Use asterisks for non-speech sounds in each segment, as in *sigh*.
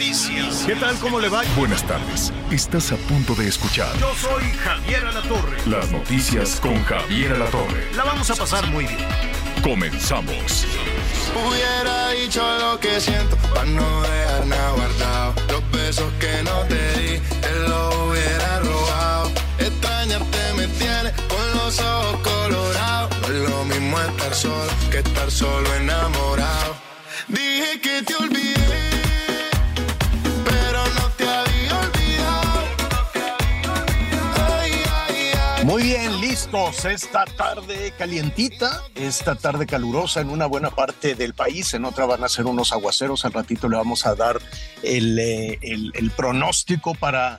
Noticias. ¿Qué tal? ¿Cómo le va? Buenas tardes. Estás a punto de escuchar Yo soy Javier Alatorre. las noticias con Javier Alatorre. La vamos a pasar muy bien. Comenzamos. Hubiera dicho lo que siento para no dejar nada guardado. Los besos que no te di, te los hubiera robado. Extrañarte me tiene con los ojos colorados. No es lo mismo estar solo que estar solo enamorado. Dije que te olvidé, Muy bien, listos. Esta tarde calientita, esta tarde calurosa en una buena parte del país, en otra van a ser unos aguaceros. Al ratito le vamos a dar el, eh, el- el pronóstico para,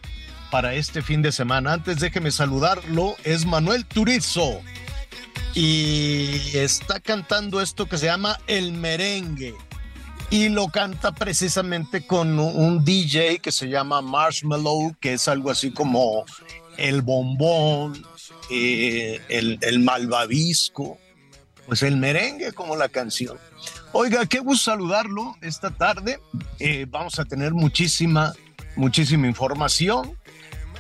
para este fin de semana. Antes déjeme saludarlo, es Manuel Turizo y está cantando esto que se llama El Merengue. Y lo canta precisamente con un DJ que se llama Marshmallow, que es algo así como el bombón, eh, el, malvavisco, pues el merengue como la canción. Oiga, qué gusto saludarlo esta tarde. Eh, vamos a tener muchísima, muchísima información.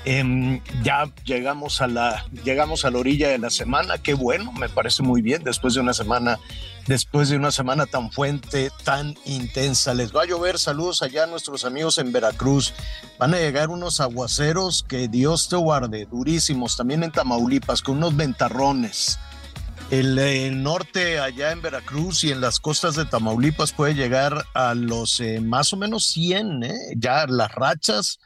Em, ya llegamos a la llegamos a la orilla de la semana, qué bueno, me parece muy bien después de una semana después de una semana tan fuente, tan intensa. Les va a llover, saludos allá a nuestros amigos en Veracruz. Van a llegar unos aguaceros que Dios te guarde, durísimos, también en Tamaulipas, con unos ventarrones. El, el norte allá en Veracruz y en las costas de Tamaulipas puede llegar a los eh, más o menos 100, ¿eh? ya las rachas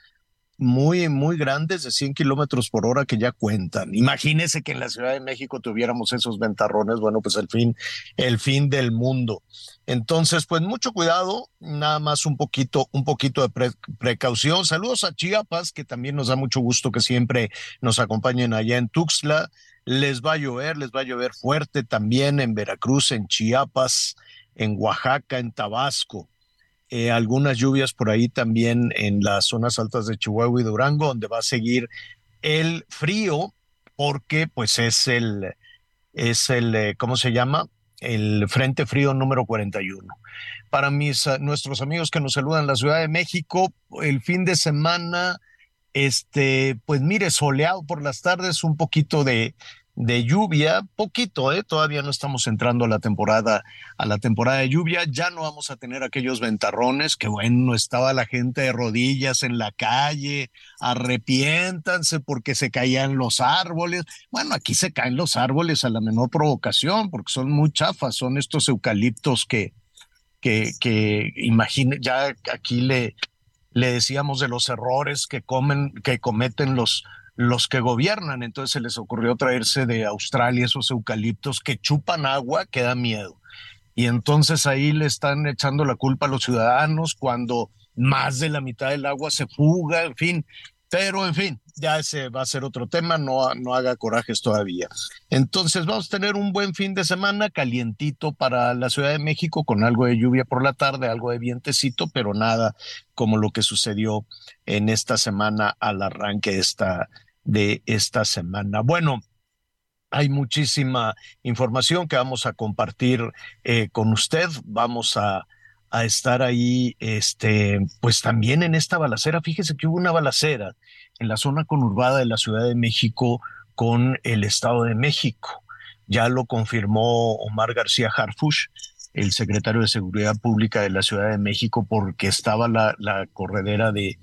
muy, muy grandes de 100 kilómetros por hora que ya cuentan. Imagínese que en la Ciudad de México tuviéramos esos ventarrones, bueno, pues el fin, el fin del mundo. Entonces, pues mucho cuidado, nada más un poquito, un poquito de pre- precaución. Saludos a Chiapas, que también nos da mucho gusto que siempre nos acompañen allá en Tuxtla. Les va a llover, les va a llover fuerte también en Veracruz, en Chiapas, en Oaxaca, en Tabasco eh, algunas lluvias por ahí también en las zonas altas de Chihuahua y Durango, donde va a seguir el frío, porque pues es el, es el, eh, ¿cómo se llama? El Frente Frío número 41. Para mis, ah, nuestros amigos que nos saludan en la Ciudad de México, el fin de semana, este, pues mire, soleado por las tardes, un poquito de, de lluvia, poquito, ¿eh? Todavía no estamos entrando a la temporada, a la temporada de lluvia, ya no vamos a tener aquellos ventarrones, que bueno, estaba la gente de rodillas en la calle, arrepiéntanse porque se caían los árboles. Bueno, aquí se caen los árboles a la menor provocación, porque son muy chafas, son estos eucaliptos que, que, que imagine, ya aquí le, le decíamos de los errores que comen, que cometen los, los que gobiernan. Entonces se les ocurrió traerse de Australia esos eucaliptos que chupan agua, que da miedo. Y entonces ahí le están echando la culpa a los ciudadanos cuando más de la mitad del agua se fuga, en fin. Pero en fin, ya ese va a ser otro tema, no, no haga corajes todavía. Entonces vamos a tener un buen fin de semana calientito para la Ciudad de México con algo de lluvia por la tarde, algo de vientecito, pero nada como lo que sucedió en esta semana al arranque de esta, de esta semana. Bueno, hay muchísima información que vamos a compartir eh, con usted. Vamos a, a estar ahí, este, pues también en esta balacera. Fíjese que hubo una balacera en la zona conurbada de la Ciudad de México con el Estado de México. Ya lo confirmó Omar García Harfush, el secretario de Seguridad Pública de la Ciudad de México, porque estaba la, la corredera de,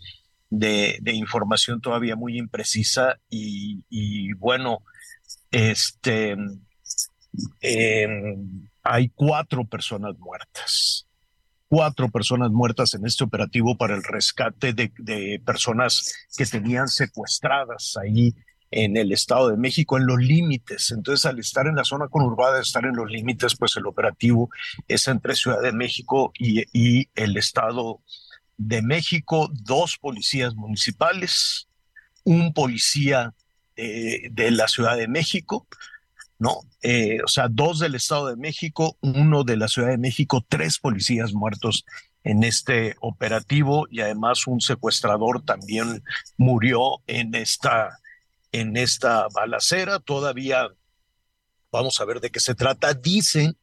de, información todavía muy imprecisa y, bueno, este, eh, hay cuatro personas muertas cuatro personas muertas en este operativo para el rescate de, de, personas que tenían secuestradas ahí en el Estado de México, en los límites. Entonces, al estar en la zona conurbada, estar en los límites, pues el operativo es entre Ciudad de México y, y el Estado de México, dos policías municipales, un policía eh, de la Ciudad de México, ¿no? Eh, o sea, dos del Estado de México, uno de la Ciudad de México, tres policías muertos en este operativo y además un secuestrador también murió en esta en esta balacera. Todavía vamos a ver de qué se trata. Dicen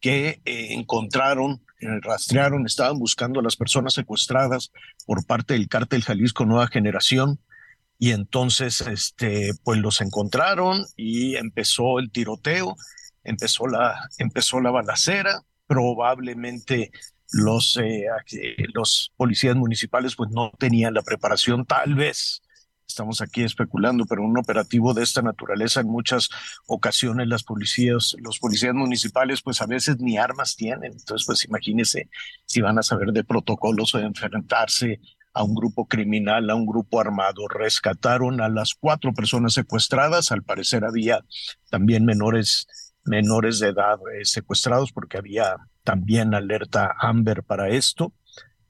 que eh, encontraron, rastrearon, estaban buscando a las personas secuestradas por parte del cártel Jalisco Nueva Generación. Y entonces este pues los encontraron y empezó el tiroteo, empezó la empezó la balacera, probablemente los eh, los policías municipales pues no tenían la preparación tal vez estamos aquí especulando, pero un operativo de esta naturaleza en muchas ocasiones las policías, los policías municipales, pues a veces ni armas tienen. Entonces, pues imagínense si van a saber de protocolos o de enfrentarse a un grupo criminal, a un grupo armado. Rescataron a las cuatro personas secuestradas. Al parecer había también menores, menores de edad eh, secuestrados porque había también alerta Amber para esto.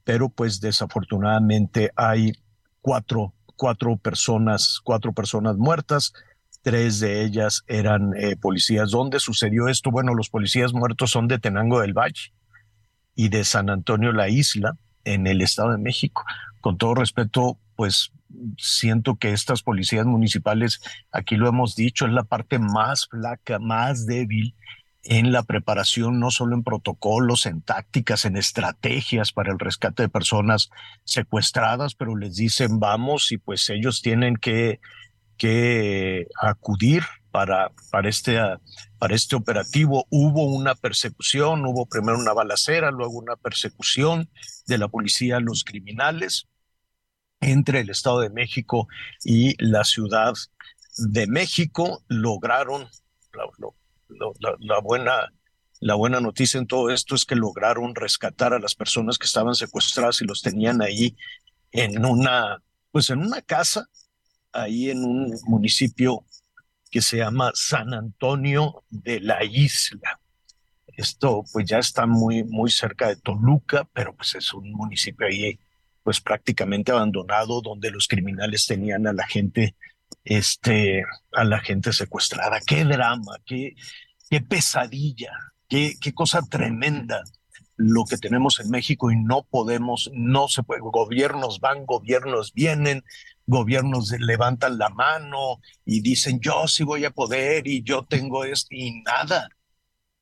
Pero pues desafortunadamente hay cuatro cuatro personas, cuatro personas muertas, tres de ellas eran eh, policías. ¿Dónde sucedió esto? Bueno, los policías muertos son de Tenango del Valle y de San Antonio la Isla, en el Estado de México. Con todo respeto, pues siento que estas policías municipales, aquí lo hemos dicho, es la parte más flaca, más débil en la preparación, no solo en protocolos, en tácticas, en estrategias para el rescate de personas secuestradas, pero les dicen vamos y pues ellos tienen que, que acudir para, para, este, para este operativo. Hubo una persecución, hubo primero una balacera, luego una persecución de la policía a los criminales entre el Estado de México y la Ciudad de México. Lograron, la, buena, la buena noticia en todo esto es que lograron rescatar a las personas que estaban secuestradas y los tenían ahí en una, pues en una casa, ahí en un municipio que se llama San Antonio de la Isla. Esto pues ya está muy, muy cerca de Toluca, pero pues es un municipio ahí pues prácticamente abandonado donde los criminales tenían a la gente este, a la gente secuestrada. Qué drama, qué, qué pesadilla, qué, qué cosa tremenda lo que tenemos en México y no podemos, no se puede, gobiernos van, gobiernos vienen, gobiernos levantan la mano y dicen yo sí voy a poder y yo tengo esto y nada.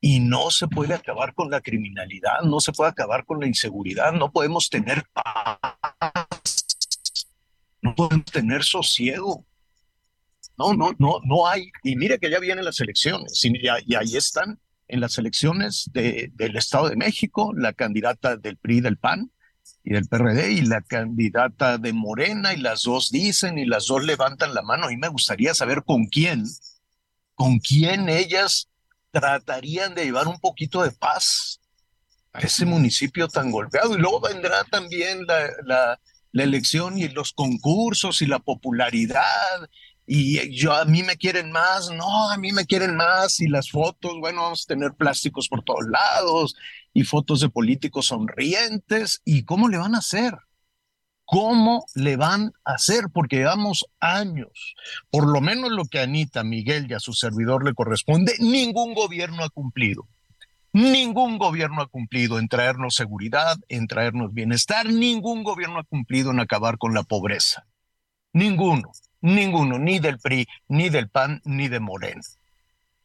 Y no se puede acabar con la criminalidad, no se puede acabar con la inseguridad, no podemos tener paz, no podemos tener sosiego. No, no, no, no hay. Y mire que ya vienen las elecciones y, ahí están en las elecciones de, del Estado de México la candidata del PRI del PAN y del PRD y la candidata de Morena y las dos dicen y las dos levantan la mano. Y me gustaría saber con quién, con quién ellas tratarían de llevar un poquito de paz a ese municipio tan golpeado. Y luego vendrá también la, la, la elección y los concursos y la popularidad y yo a mí me quieren más, no, a mí me quieren más y las fotos, bueno, vamos a tener plásticos por todos lados y fotos de políticos sonrientes y cómo le van a hacer. ¿Cómo le van a hacer? Porque llevamos años, por lo menos lo que a Anita, Miguel y a su servidor le corresponde, ningún gobierno ha cumplido. Ningún gobierno ha cumplido en traernos seguridad, en traernos bienestar, ningún gobierno ha cumplido en acabar con la pobreza. Ninguno. Ninguno, ni del PRI, ni del PAN, ni de Morena.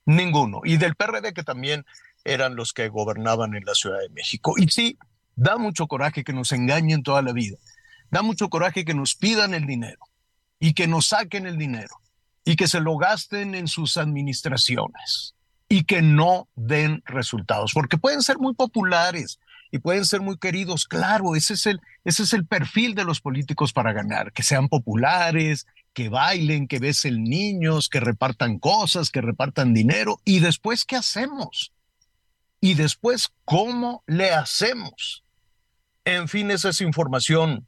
Ninguno. Y del PRD, que también eran los que gobernaban en la Ciudad de México. Y sí, da mucho coraje que nos engañen toda la vida. Da mucho coraje que nos pidan el dinero y que nos saquen el dinero y que se lo gasten en sus administraciones y que no den resultados, porque pueden ser muy populares y pueden ser muy queridos, claro, ese es el, ese es el perfil de los políticos para ganar, que sean populares, que bailen, que besen niños, que repartan cosas, que repartan dinero. ¿Y después qué hacemos? ¿Y después cómo le hacemos? En fin, esa es información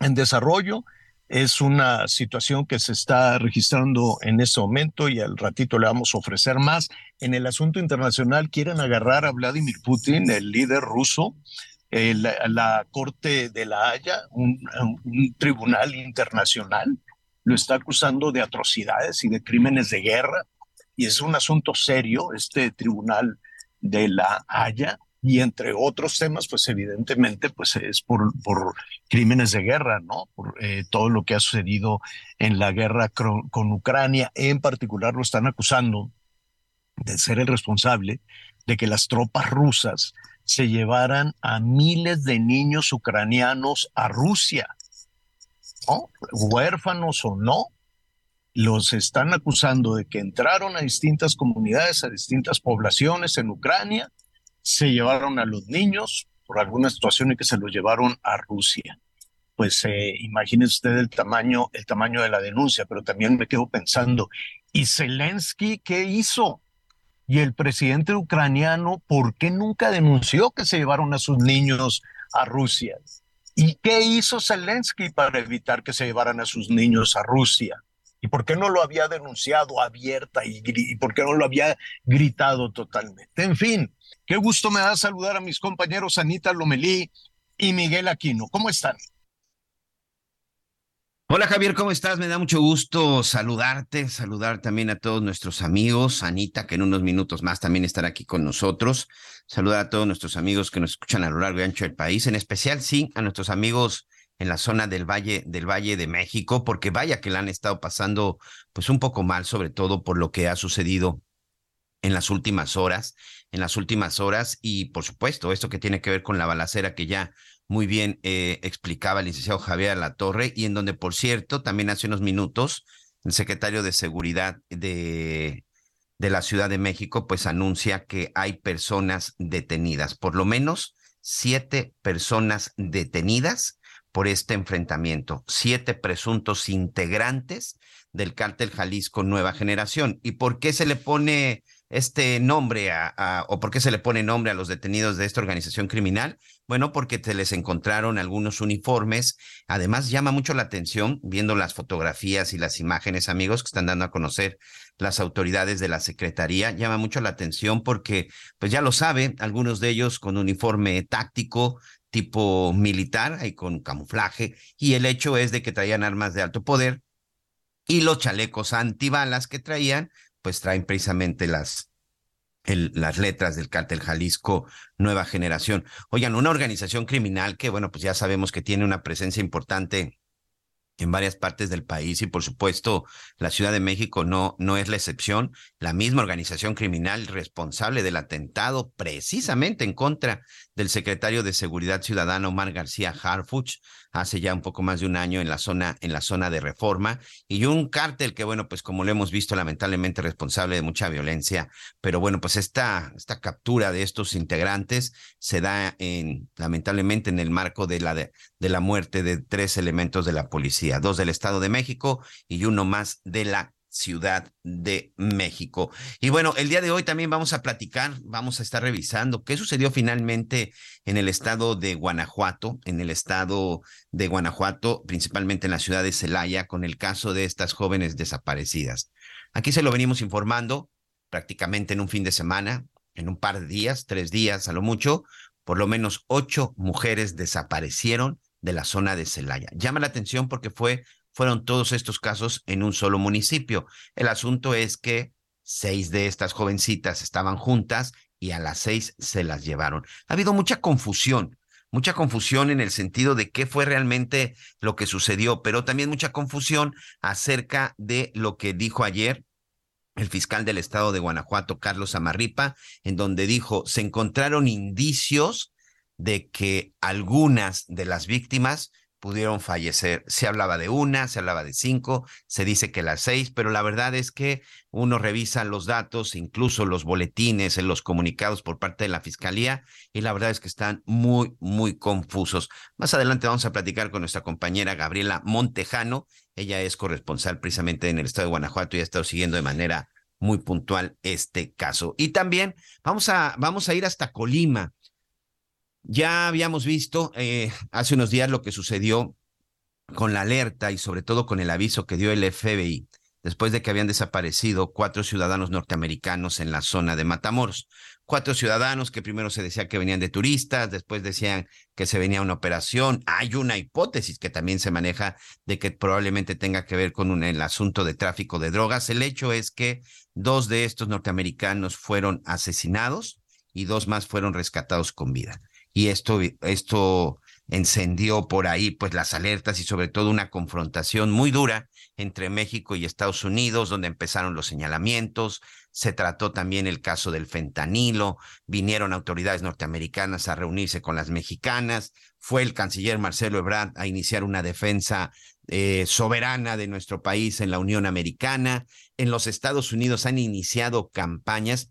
en desarrollo. Es una situación que se está registrando en este momento y al ratito le vamos a ofrecer más. En el asunto internacional quieren agarrar a Vladimir Putin, el líder ruso, la, Corte de la Haya, un tribunal internacional, lo está acusando de atrocidades y de crímenes de guerra. Y es un asunto serio, este tribunal de la Haya y entre otros temas, pues evidentemente, pues es por, por crímenes de guerra, ¿no? Por eh, todo lo que ha sucedido en la guerra con, Ucrania. En particular lo están acusando de ser el responsable de que las tropas rusas se llevaran a miles de niños ucranianos a Rusia, ¿no? Huérfanos o no, los están acusando de que entraron a distintas comunidades, a distintas poblaciones en Ucrania se llevaron a los niños por alguna situación y que se los llevaron a Rusia. Pues eh, imagínense usted el tamaño, el tamaño de la denuncia, pero también me quedo pensando, ¿y Zelensky qué hizo? Y el presidente ucraniano, ¿por qué nunca denunció que se llevaron a sus niños a Rusia? ¿Y qué hizo Zelensky para evitar que se llevaran a sus niños a Rusia? ¿Y por qué no lo había denunciado abierta y, y por qué no lo había gritado totalmente? En fin, Qué gusto me da saludar a mis compañeros Anita Lomelí y Miguel Aquino. ¿Cómo están? Hola Javier, ¿cómo estás? Me da mucho gusto saludarte, saludar también a todos nuestros amigos, Anita, que en unos minutos más también estará aquí con nosotros, saludar a todos nuestros amigos que nos escuchan a lo largo y ancho del país, en especial, sí, a nuestros amigos en la zona del Valle, del Valle de México, porque vaya que la han estado pasando pues un poco mal, sobre todo por lo que ha sucedido en las últimas horas en las últimas horas y por supuesto esto que tiene que ver con la balacera que ya muy bien eh, explicaba el licenciado Javier Torre y en donde por cierto también hace unos minutos el secretario de Seguridad de, de la Ciudad de México pues anuncia que hay personas detenidas, por lo menos siete personas detenidas por este enfrentamiento, siete presuntos integrantes del cártel Jalisco Nueva Generación. ¿Y por qué se le pone este nombre a, o por qué se le pone nombre a los detenidos de esta organización criminal? Bueno, porque se les encontraron algunos uniformes. Además, llama mucho la atención viendo las fotografías y las imágenes, amigos, que están dando a conocer las autoridades de la Secretaría. Llama mucho la atención porque, pues ya lo sabe, algunos de ellos con uniforme táctico tipo militar y con camuflaje. Y el hecho es de que traían armas de alto poder y los chalecos antibalas que traían, pues traen precisamente las, las letras del cártel Jalisco Nueva Generación. Oigan, una organización criminal que, bueno, pues ya sabemos que tiene una presencia importante en varias partes del país y por supuesto la Ciudad de México no, no es la excepción. La misma organización criminal responsable del atentado precisamente en contra del secretario de Seguridad Ciudadana Omar García Harfuch hace ya un poco más de un año en la zona, en la zona de reforma, y un cártel que, bueno, pues como lo hemos visto, lamentablemente responsable de mucha violencia, pero bueno, pues esta, esta captura de estos integrantes se da en, lamentablemente, en el marco de la, de, de la muerte de tres elementos de la policía, dos del Estado de México y uno más de la Ciudad de México. Y bueno, el día de hoy también vamos a platicar, vamos a estar revisando qué sucedió finalmente en el estado de Guanajuato, en el estado de Guanajuato, principalmente en la ciudad de Celaya, con el caso de estas jóvenes desaparecidas. Aquí se lo venimos informando prácticamente en un fin de semana, en un par de días, tres días a lo mucho, por lo menos ocho mujeres desaparecieron de la zona de Celaya. Llama la atención porque fue fueron todos estos casos en un solo municipio. El asunto es que seis de estas jovencitas estaban juntas y a las seis se las llevaron. Ha habido mucha confusión, mucha confusión en el sentido de qué fue realmente lo que sucedió, pero también mucha confusión acerca de lo que dijo ayer el fiscal del estado de Guanajuato, Carlos Amarripa, en donde dijo, se encontraron indicios de que algunas de las víctimas pudieron fallecer. Se hablaba de una, se hablaba de cinco, se dice que las seis, pero la verdad es que uno revisa los datos, incluso los boletines, en los comunicados por parte de la Fiscalía, y la verdad es que están muy, muy confusos. Más adelante vamos a platicar con nuestra compañera Gabriela Montejano. Ella es corresponsal precisamente en el estado de Guanajuato y ha estado siguiendo de manera muy puntual este caso. Y también vamos a, vamos a ir hasta Colima ya habíamos visto eh, hace unos días lo que sucedió con la alerta y sobre todo con el aviso que dio el FBI después de que habían desaparecido cuatro ciudadanos norteamericanos en la zona de Matamoros. Cuatro ciudadanos que primero se decía que venían de turistas, después decían que se venía una operación. Hay una hipótesis que también se maneja de que probablemente tenga que ver con el asunto de tráfico de drogas. El hecho es que dos de estos norteamericanos fueron asesinados y dos más fueron rescatados con vida. Y esto, esto encendió por ahí pues las alertas y sobre todo una confrontación muy dura entre México y Estados Unidos, donde empezaron los señalamientos, se trató también el caso del fentanilo, vinieron autoridades norteamericanas a reunirse con las mexicanas, fue el canciller Marcelo Ebrard a iniciar una defensa eh, soberana de nuestro país en la Unión Americana, en los Estados Unidos han iniciado campañas.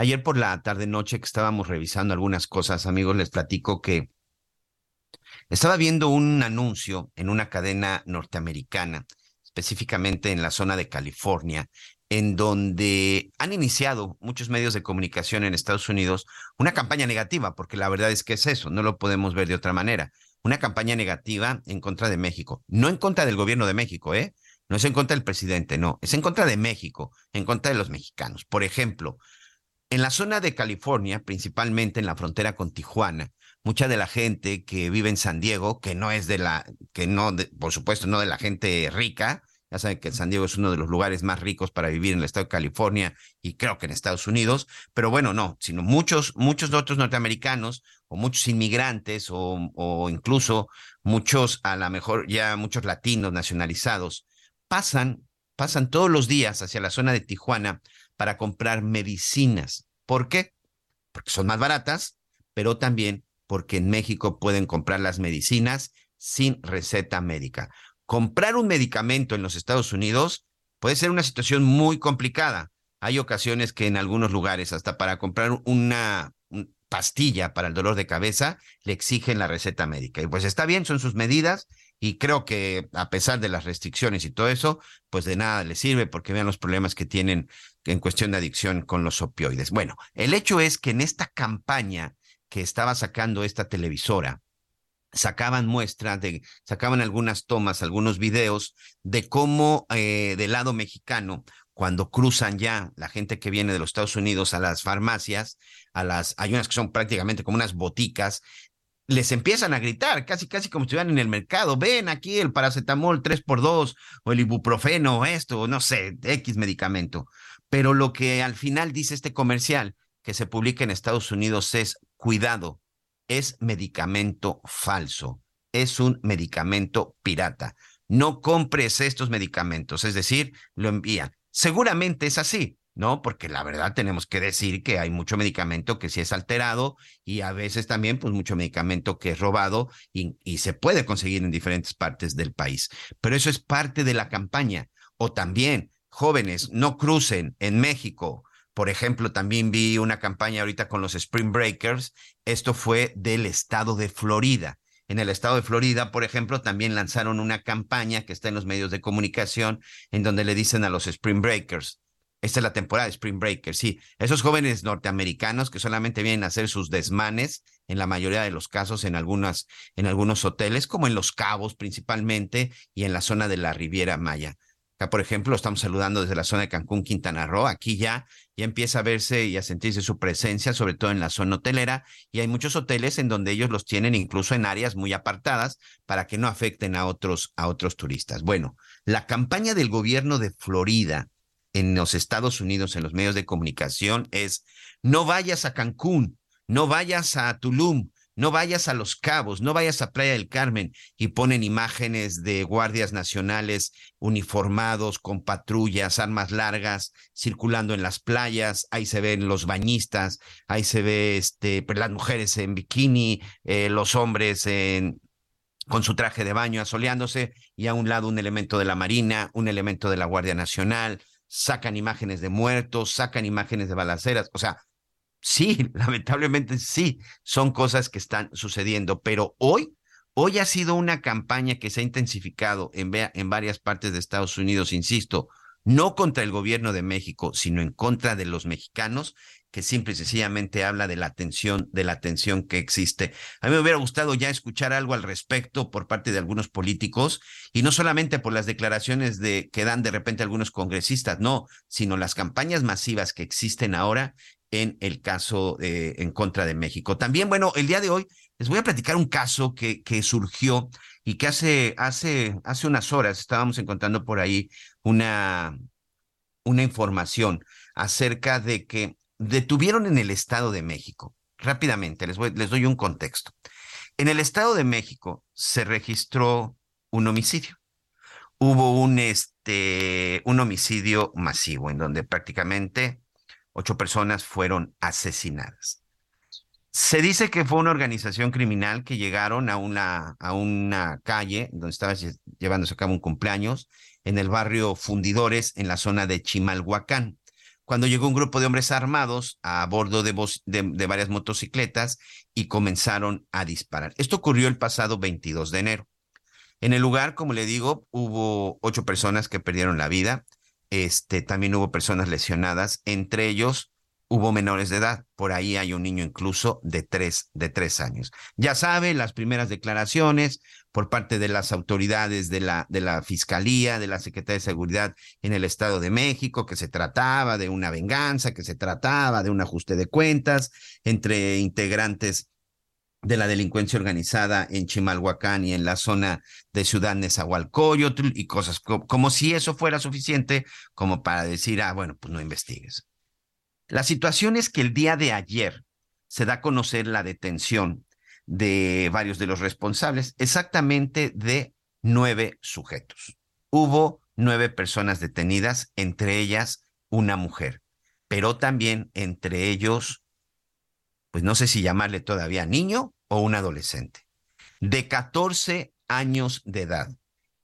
Ayer por la tarde noche que estábamos revisando algunas cosas, amigos, les platico que estaba viendo un anuncio en una cadena norteamericana, específicamente en la zona de California, en donde han iniciado muchos medios de comunicación en Estados Unidos una campaña negativa, porque la verdad es que es eso, no lo podemos ver de otra manera. Una campaña negativa en contra de México, no en contra del gobierno de México, ¿eh? No es en contra del presidente, no, es en contra de México, en contra de los mexicanos. Por ejemplo, en la zona de California, principalmente en la frontera con Tijuana, mucha de la gente que vive en San Diego, que no es de la, que no, por supuesto, no de la gente rica, ya saben que San Diego es uno de los lugares más ricos para vivir en el estado de California y creo que en Estados Unidos, pero bueno, no, sino muchos, muchos otros norteamericanos o muchos inmigrantes o, o incluso muchos, a lo mejor ya muchos latinos nacionalizados, pasan, pasan todos los días hacia la zona de Tijuana para comprar medicinas. ¿Por qué? Porque son más baratas, pero también porque en México pueden comprar las medicinas sin receta médica. Comprar un medicamento en los Estados Unidos puede ser una situación muy complicada. Hay ocasiones que en algunos lugares, hasta para comprar una pastilla para el dolor de cabeza, le exigen la receta médica. Y pues está bien, son sus medidas y creo que a pesar de las restricciones y todo eso, pues de nada les sirve porque vean los problemas que tienen en cuestión de adicción con los opioides. Bueno, el hecho es que en esta campaña que estaba sacando esta televisora, sacaban muestras, de, sacaban algunas tomas, algunos videos de cómo eh, del lado mexicano, cuando cruzan ya la gente que viene de los Estados Unidos a las farmacias, a las, hay unas que son prácticamente como unas boticas, les empiezan a gritar, casi casi como si estuvieran en el mercado, ven aquí el paracetamol 3x2 o el ibuprofeno, esto, no sé, X medicamento. Pero lo que al final dice este comercial que se publica en Estados Unidos es cuidado, es medicamento falso, es un medicamento pirata. No compres estos medicamentos, es decir, lo envían. Seguramente es así, ¿no? Porque la verdad tenemos que decir que hay mucho medicamento que sí es alterado y a veces también pues mucho medicamento que es robado y, y se puede conseguir en diferentes partes del país. Pero eso es parte de la campaña. O también, jóvenes, no crucen en México por ejemplo, también vi una campaña ahorita con los Spring Breakers. Esto fue del estado de Florida. En el estado de Florida, por ejemplo, también lanzaron una campaña que está en los medios de comunicación en donde le dicen a los Spring Breakers, esta es la temporada de Spring Breakers, sí, esos jóvenes norteamericanos que solamente vienen a hacer sus desmanes, en la mayoría de los casos en algunas en algunos hoteles, como en Los Cabos principalmente y en la zona de la Riviera Maya. Acá, por ejemplo, estamos saludando desde la zona de Cancún, Quintana Roo. Aquí ya, ya empieza a verse y a sentirse su presencia, sobre todo en la zona hotelera. Y hay muchos hoteles en donde ellos los tienen incluso en áreas muy apartadas para que no afecten a otros, a otros turistas. Bueno, la campaña del gobierno de Florida en los Estados Unidos, en los medios de comunicación, es no vayas a Cancún, no vayas a Tulum, no vayas a Los Cabos, no vayas a Playa del Carmen y ponen imágenes de guardias nacionales uniformados con patrullas, armas largas, circulando en las playas, ahí se ven los bañistas, ahí se ve este, pues, las mujeres en bikini, eh, los hombres en, con su traje de baño asoleándose y a un lado un elemento de la Marina, un elemento de la Guardia Nacional, sacan imágenes de muertos, sacan imágenes de balaceras, o sea, sí, *laughs* lamentablemente sí, son cosas que están sucediendo, pero hoy, hoy ha sido una campaña que se ha intensificado en, en varias partes de Estados Unidos, insisto, no contra el gobierno de México, sino en contra de los mexicanos, que simple y sencillamente habla de la tensión, de la tensión que existe. A mí me hubiera gustado ya escuchar algo al respecto por parte de algunos políticos, y no solamente por las declaraciones de que dan de repente algunos congresistas, no, sino las campañas masivas que existen ahora en el caso eh, en contra de México. También, bueno, el día de hoy les voy a platicar un caso que, que surgió y que hace, hace, hace unas horas estábamos encontrando por ahí una, una información acerca de que detuvieron en el Estado de México. Rápidamente, les, les doy un contexto. En el Estado de México se registró un homicidio. Hubo un, este, un homicidio masivo en donde prácticamente ocho personas fueron asesinadas. Se dice que fue una organización criminal que llegaron a una, a una calle donde estaba llevándose a cabo un cumpleaños en el barrio Fundidores, en la zona de Chimalhuacán cuando llegó un grupo de hombres armados a bordo de, de, varias motocicletas y comenzaron a disparar. Esto ocurrió el pasado 22 de enero. En el lugar, como le digo, hubo ocho personas que perdieron la vida. Este, también hubo personas lesionadas, entre ellos hubo menores de edad. Por ahí hay un niño incluso de tres, de tres años. Ya sabe, las primeras declaraciones por parte de las autoridades de la, de la Fiscalía, de la Secretaría de Seguridad en el Estado de México, que se trataba de una venganza, que se trataba de un ajuste de cuentas entre integrantes de la delincuencia organizada en Chimalhuacán y en la zona de Ciudad Nezahualcóyotl y cosas como si eso fuera suficiente como para decir, ah, bueno, pues no investigues. La situación es que el día de ayer se da a conocer la detención de varios de los responsables, exactamente de nueve sujetos. Hubo nueve personas detenidas, entre ellas una mujer, pero también entre ellos, pues no sé si llamarle todavía niño o un adolescente, de 14 años de edad.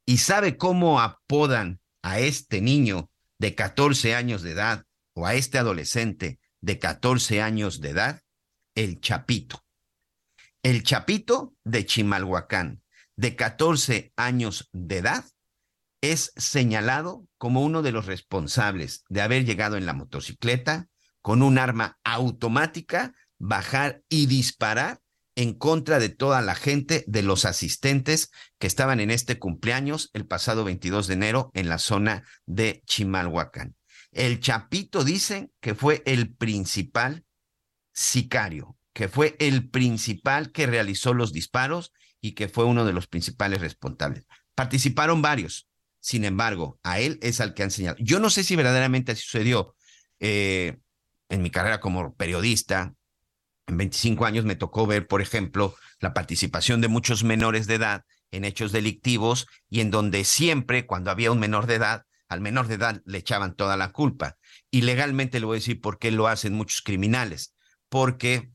¿Y sabe cómo apodan a este niño de 14 años de edad o a este adolescente de 14 años de edad, el Chapito. El Chapito de Chimalhuacán, de 14 años de edad, es señalado como uno de los responsables de haber llegado en la motocicleta con un arma automática, bajar y disparar en contra de toda la gente, de los asistentes que estaban en este cumpleaños el pasado 22 de enero en la zona de Chimalhuacán. El Chapito dicen que fue el principal sicario, que fue el principal que realizó los disparos y que fue uno de los principales responsables. Participaron varios, sin embargo, a él es al que han señalado. Yo no sé si verdaderamente sucedió. Eh, en mi carrera como periodista, en 25 años me tocó ver, por ejemplo, la participación de muchos menores de edad en hechos delictivos y en donde siempre, cuando había un menor de edad, al menor de edad le echaban toda la culpa. Y legalmente le voy a decir por qué lo hacen muchos criminales. Porque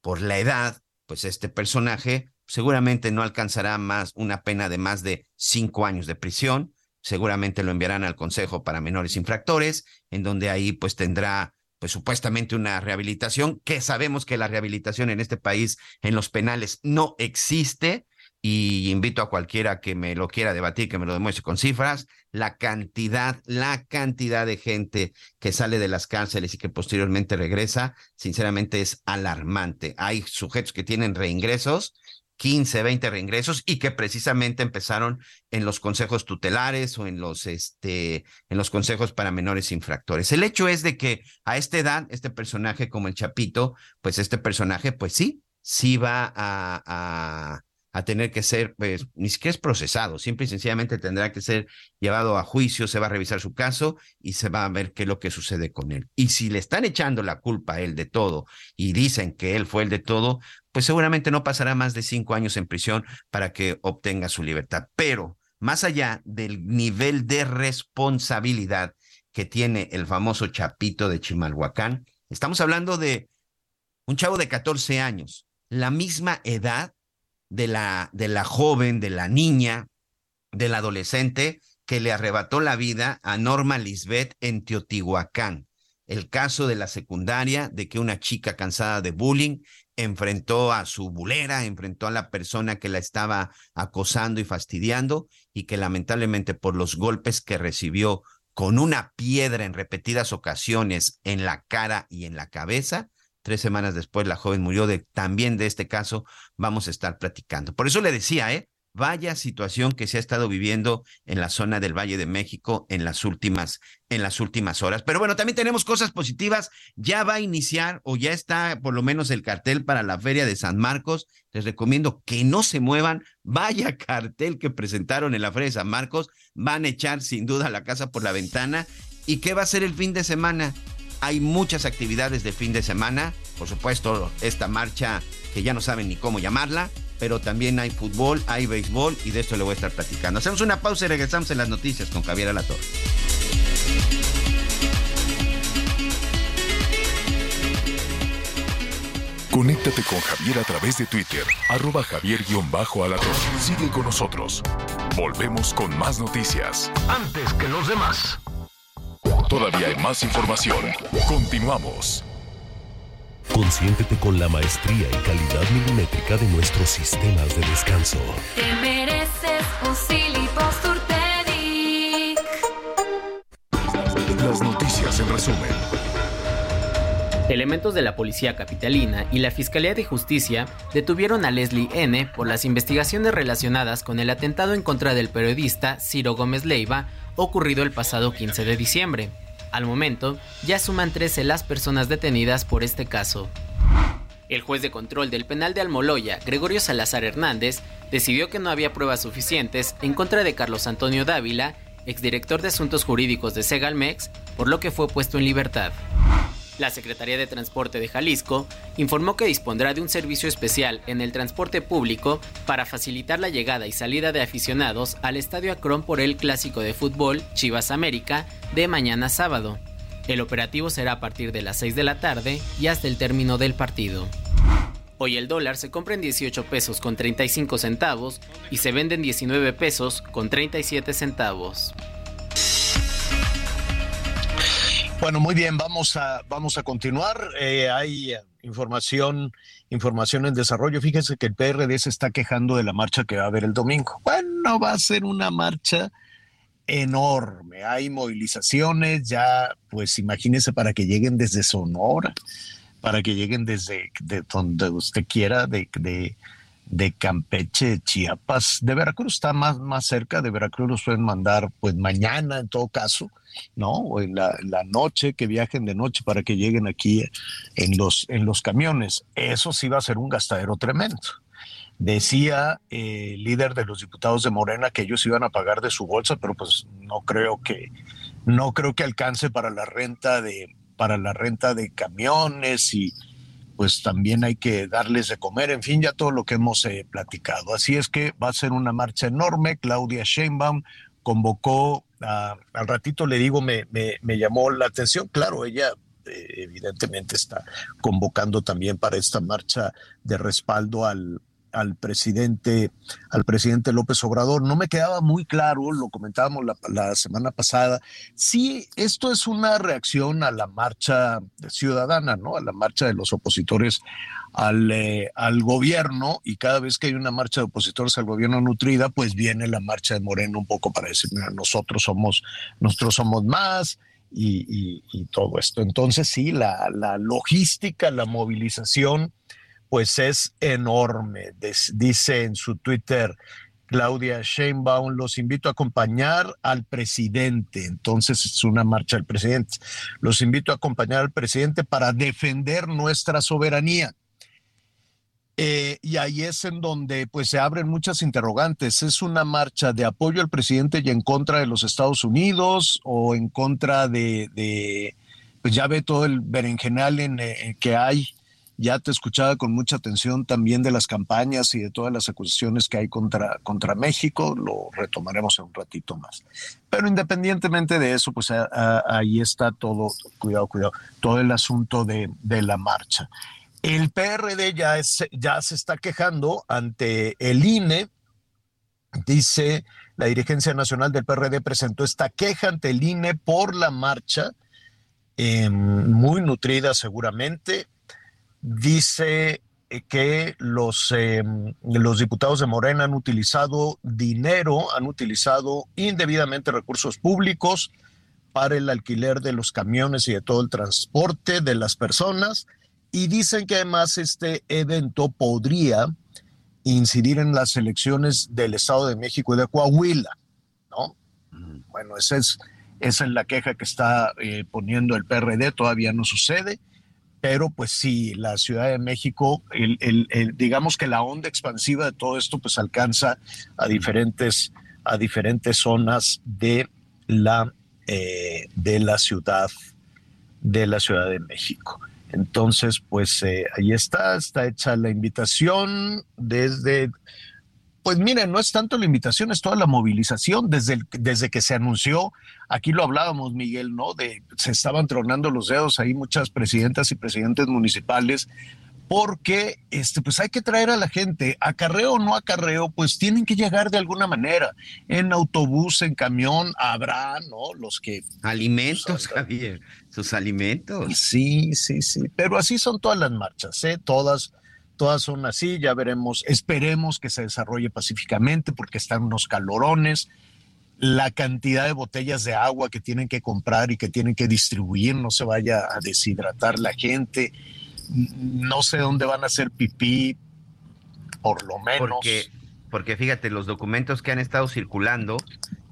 por la edad, pues este personaje seguramente no alcanzará más una pena de más de cinco años de prisión. Seguramente lo enviarán al Consejo para Menores Infractores, en donde ahí pues tendrá pues supuestamente una rehabilitación, que sabemos que la rehabilitación en este país en los penales no existe, y invito a cualquiera que me lo quiera debatir, que me lo demuestre con cifras, la cantidad, la cantidad de gente que sale de las cárceles y que posteriormente regresa, sinceramente es alarmante. Hay sujetos que tienen reingresos, 15, 20 reingresos y que precisamente empezaron en los consejos tutelares o en los, este, en los consejos para menores infractores. El hecho es de que a esta edad, este personaje como el Chapito, pues este personaje, pues sí, sí va a a tener que ser, pues, ni siquiera es procesado, simple y sencillamente tendrá que ser llevado a juicio, se va a revisar su caso y se va a ver qué es lo que sucede con él. Y si le están echando la culpa a él de todo y dicen que él fue el de todo, pues seguramente no pasará más de cinco años en prisión para que obtenga su libertad. Pero más allá del nivel de responsabilidad que tiene el famoso Chapito de Chimalhuacán, estamos hablando de un chavo de 14 años, la misma edad de la, de la joven, de la niña, del adolescente que le arrebató la vida a Norma Lisbeth en Teotihuacán. El caso de la secundaria, de que una chica cansada de bullying enfrentó a su bulera, enfrentó a la persona que la estaba acosando y fastidiando y que lamentablemente por los golpes que recibió con una piedra en repetidas ocasiones en la cara y en la cabeza. Tres semanas después la joven murió de también de este caso. Vamos a estar platicando. Por eso le decía, ¿eh? Vaya situación que se ha estado viviendo en la zona del Valle de México en las últimas en las últimas horas. Pero bueno, también tenemos cosas positivas. Ya va a iniciar o ya está por lo menos el cartel para la Feria de San Marcos. Les recomiendo que no se muevan. Vaya *laughs* cartel que presentaron en la Feria de San Marcos. Van a echar sin duda la casa por la ventana. ¿Y qué va a ser el fin de semana? Hay muchas actividades de fin de semana. Por supuesto, esta marcha que ya no saben ni cómo llamarla pero también hay fútbol, hay béisbol y de esto le voy a estar platicando. Hacemos una pausa y regresamos en las noticias con Javier Alator. Conéctate con Javier a través de Twitter, arroba javier-alator. Sigue con nosotros. Volvemos con más noticias. Antes que los demás. Todavía hay más información. Continuamos. Consiéntete con la maestría y calidad milimétrica de nuestros sistemas de descanso. Te mereces un Las noticias en resumen. Elementos de la Policía Capitalina y la Fiscalía de Justicia detuvieron a Leslie N. por las investigaciones relacionadas con el atentado en contra del periodista Ciro Gómez Leiva ocurrido el pasado 15 de diciembre. Al momento, ya suman 13 las personas detenidas por este caso. El juez de control del penal de Almoloya, Gregorio Salazar Hernández, decidió que no había pruebas suficientes en contra de Carlos Antonio Dávila, exdirector de Asuntos Jurídicos de Segalmex, por lo que fue puesto en libertad. La Secretaría de Transporte de Jalisco informó que dispondrá de un servicio especial en el transporte público para facilitar la llegada y salida de aficionados al Estadio Acron por el clásico de fútbol Chivas América de mañana sábado. El operativo será a partir de las 6 de la tarde y hasta el término del partido. Hoy el dólar se compra en 18 pesos con 35 centavos y se vende en 19 pesos con 37 centavos. Bueno, muy bien, vamos a, vamos a continuar. Eh, hay eh, información, información en desarrollo. Fíjense que el PRD se está quejando de la marcha que va a haber el domingo. Bueno, va a ser una marcha enorme. Hay movilizaciones, ya, pues imagínense para que lleguen desde Sonora, para que lleguen desde de donde usted quiera, de, de, de Campeche, Chiapas, de Veracruz está más, más cerca, de Veracruz los pueden mandar pues mañana en todo caso, ¿no? O en la, noche, que viajen de noche para que lleguen aquí en los, en los camiones. Eso sí va a ser un gastadero tremendo. Decía eh, el líder de los diputados de Morena que ellos iban a pagar de su bolsa, pero pues no creo que, no creo que alcance para la renta de, para la renta de camiones y, pues también hay que darles de comer, en fin, ya todo lo que hemos eh, platicado. Así es que va a ser una marcha enorme. Claudia Sheinbaum convocó, al ratito le digo, me, me, llamó la atención, claro, ella eh, evidentemente está convocando también para esta marcha de respaldo al, al presidente, al presidente López Obrador. No me quedaba muy claro, lo comentábamos la, semana pasada, si esto es una reacción a la marcha ciudadana, ¿no? A la marcha de los opositores al, eh, al gobierno y cada vez que hay una marcha de opositores al gobierno nutrida, pues viene la marcha de Moreno un poco para decir, nosotros somos, nosotros somos más. Y, todo esto. Entonces, sí, la, la logística, la movilización, pues es enorme. Dice en su Twitter Claudia Sheinbaum, los invito a acompañar al presidente. Entonces es una marcha del presidente. Los invito a acompañar al presidente para defender nuestra soberanía. Eh, y ahí es en donde pues se abren muchas interrogantes. ¿Es una marcha de apoyo al presidente y en contra de los Estados Unidos o en contra de, pues ya ve todo el berenjenal en, eh, que hay ya te escuchaba con mucha atención también de las campañas y de todas las acusaciones que hay contra, contra México. Lo retomaremos en un ratito más. Pero independientemente de eso, pues ahí está todo, cuidado, cuidado, todo el asunto de, de la marcha. El PRD ya, es, ya se está quejando ante el INE. Dice la dirigencia nacional del PRD presentó esta queja ante el INE por la marcha, em, muy nutrida seguramente, dice eh, que los, em, los diputados de Morena han utilizado dinero, han utilizado indebidamente recursos públicos para el alquiler de los camiones y de todo el transporte de las personas. Y dicen que además este evento podría incidir en las elecciones del Estado de México y de Coahuila, ¿no? Bueno, esa es, esa es la queja que está eh, poniendo el PRD, todavía no sucede, pero pues sí, la Ciudad de México, el, el, digamos que la onda expansiva de todo esto pues alcanza a diferentes, a diferentes zonas de la, eh, de la ciudad de la Ciudad de México. Entonces, pues eh, ahí está, está hecha la invitación desde, pues miren, no es tanto la invitación, es toda la movilización desde, desde que se anunció, aquí lo hablábamos, Miguel, ¿no? De se estaban tronando los dedos ahí muchas presidentas y presidentes municipales porque este, pues hay que traer a la gente, acarreo o no acarreo, pues tienen que llegar de alguna manera, en autobús, en camión, habrá, ¿no? Los que... Alimentos, Javier, sus alimentos. Sí, sí, sí, pero así son todas las marchas, ¿eh? Todas, todas son así, ya veremos, esperemos que se desarrolle pacíficamente porque están unos calorones, la cantidad de botellas de agua que tienen que comprar y que tienen que distribuir, no se vaya a deshidratar la gente no sé dónde van a hacer pipí, por lo menos. Porque, porque fíjate, los documentos que han estado circulando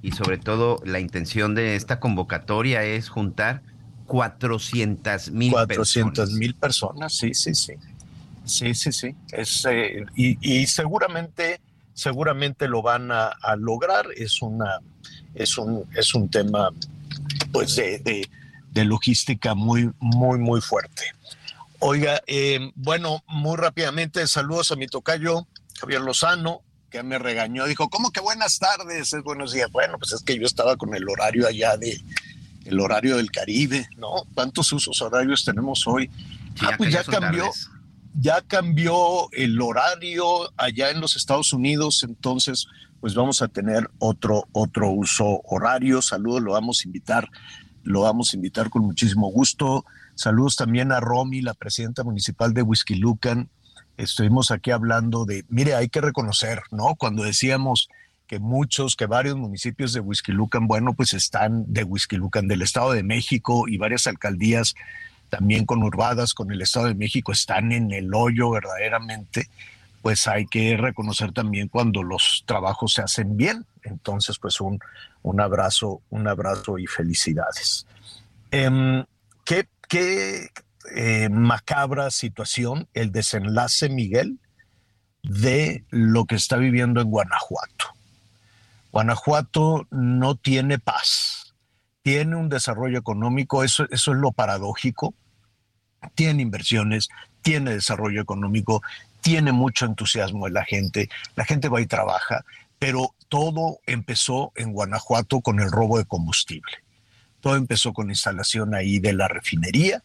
y sobre todo la intención de esta convocatoria es juntar 400 mil 400 mil personas, sí, sí, sí. Sí, sí, sí. Es, eh, y, seguramente, seguramente lo van a, lograr. Es una, es un, es un tema, pues, de, de logística muy, muy, muy fuerte. Oiga, eh, bueno, muy rápidamente, saludos a mi tocayo Javier Lozano, que me regañó, dijo, ¿cómo que buenas tardes? Es buenos días. Bueno, pues es que yo estaba con el horario allá de el horario del Caribe, ¿no? ¿Cuántos usos horarios tenemos hoy? ah, pues ya cambió, ya cambió el horario allá en los Estados Unidos, entonces pues vamos a tener otro, otro uso horario. Saludos, lo vamos a invitar, lo vamos a invitar con muchísimo gusto. Saludos también a Romy, la presidenta municipal de Whisky Lucan. Estuvimos aquí hablando de, mire, hay que reconocer, ¿no? Cuando decíamos que muchos, que varios municipios de Whisky Lucan, bueno, pues están de Whisky Lucan, del Estado de México y varias alcaldías también conurbadas con el Estado de México están en el hoyo verdaderamente, pues hay que reconocer también cuando los trabajos se hacen bien. Entonces, pues un, un abrazo, un abrazo y felicidades. Em, ¿Qué qué eh, macabra situación el desenlace, Miguel, de lo que está viviendo en Guanajuato. Guanajuato no tiene paz, tiene un desarrollo económico, eso, eso es lo paradójico, tiene inversiones, tiene desarrollo económico, tiene mucho entusiasmo de la gente, la gente va y trabaja, pero todo empezó en Guanajuato con el robo de combustible. Todo empezó con la instalación ahí de la refinería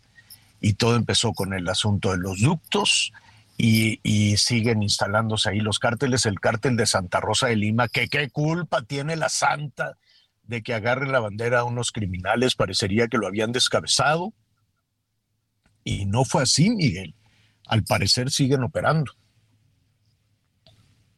y todo empezó con el asunto de los ductos y, siguen instalándose ahí los cárteles. El cártel de Santa Rosa de Lima, que qué culpa tiene la santa de que agarre la bandera a unos criminales, parecería que lo habían descabezado. Y no fue así, Miguel. Al parecer siguen operando.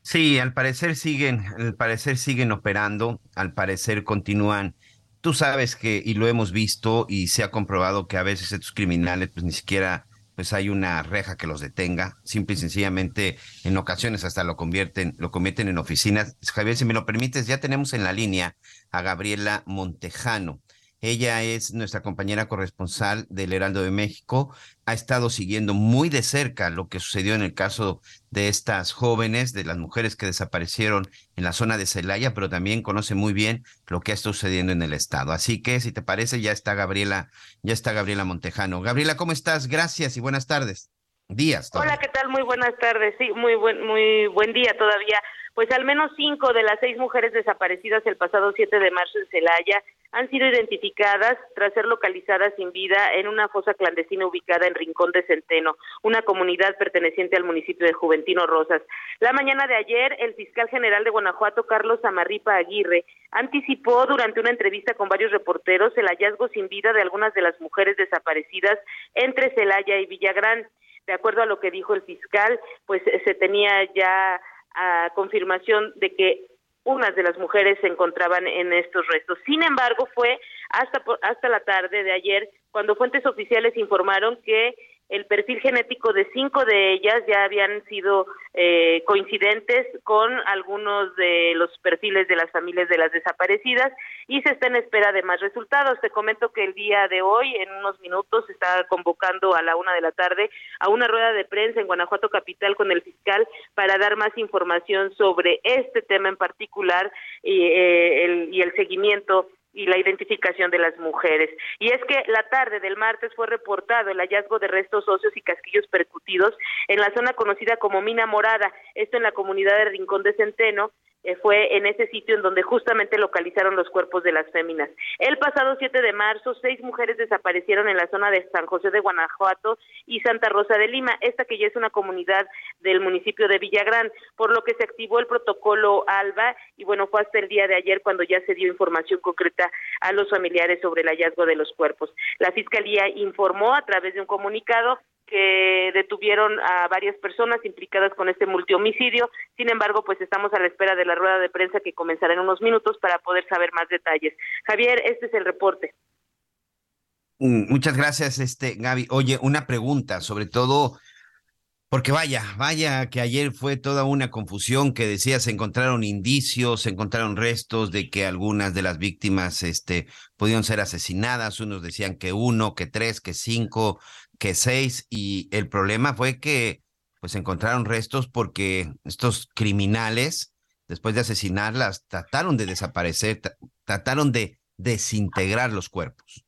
Sí, al parecer siguen, al parecer siguen operando, al parecer continúan Tú sabes que, y lo hemos visto, y se ha comprobado que a veces estos criminales, pues ni siquiera pues hay una reja que los detenga, simple y sencillamente en ocasiones hasta lo convierten, lo convierten en oficinas. Javier, si me lo permites, ya tenemos en la línea a Gabriela Montejano. Ella es nuestra compañera corresponsal del Heraldo de México. Ha estado siguiendo muy de cerca lo que sucedió en el caso de estas jóvenes, de las mujeres que desaparecieron en la zona de Celaya, pero también conoce muy bien lo que está sucediendo en el estado. Así que, si te parece, ya está Gabriela, ya está Gabriela Montejano. Gabriela, ¿cómo estás? Gracias y buenas tardes. Días. Hola, ¿qué tal? Muy buenas tardes. Sí, muy buen, muy buen día todavía. Pues al menos cinco de las seis mujeres desaparecidas el pasado 7 de marzo en Celaya han sido identificadas tras ser localizadas sin vida en una fosa clandestina ubicada en Rincón de Centeno, una comunidad perteneciente al municipio de Juventino Rosas. La mañana de ayer, el fiscal general de Guanajuato, Carlos Amarripa Aguirre, anticipó durante una entrevista con varios reporteros el hallazgo sin vida de algunas de las mujeres desaparecidas entre Celaya y Villagrán. De acuerdo a lo que dijo el fiscal, pues se tenía ya a confirmación de que unas de las mujeres se encontraban en estos restos. Sin embargo, fue hasta, hasta la tarde de ayer cuando fuentes oficiales informaron que el perfil genético de cinco de ellas ya habían sido eh, coincidentes con algunos de los perfiles de las familias de las desaparecidas y se está en espera de más resultados. Te comento que el día de hoy, en unos minutos, se está convocando a la una de la tarde a una rueda de prensa en Guanajuato Capital con el fiscal para dar más información sobre este tema en particular y, eh, el, y el seguimiento y la identificación de las mujeres. Y es que la tarde del martes fue reportado el hallazgo de restos óseos y casquillos percutidos en la zona conocida como Mina Morada, esto en la comunidad de Rincón de Centeno, eh, fue en ese sitio en donde justamente localizaron los cuerpos de las féminas. El pasado 7 de marzo, seis mujeres desaparecieron en la zona de San José de Guanajuato y Santa Rosa de Lima, esta que ya es una comunidad del municipio de Villagrán, por lo que se activó el protocolo ALBA y bueno, fue hasta el día de ayer cuando ya se dio información concreta a los familiares sobre el hallazgo de los cuerpos. La Fiscalía informó a través de un comunicado que detuvieron a varias personas implicadas con este multihomicidio. Sin embargo, pues estamos a la espera de la rueda de prensa que comenzará en unos minutos para poder saber más detalles. Javier, este es el reporte. Mm, muchas gracias, este Gaby. Oye, una pregunta, sobre todo porque vaya, vaya que ayer fue toda una confusión que decía se encontraron indicios, se encontraron restos de que algunas de las víctimas este pudieron ser asesinadas, unos decían que uno, que tres, que cinco, que seis y el problema fue que pues encontraron restos porque estos criminales después de asesinarlas trataron de desaparecer, trataron de desintegrar los cuerpos.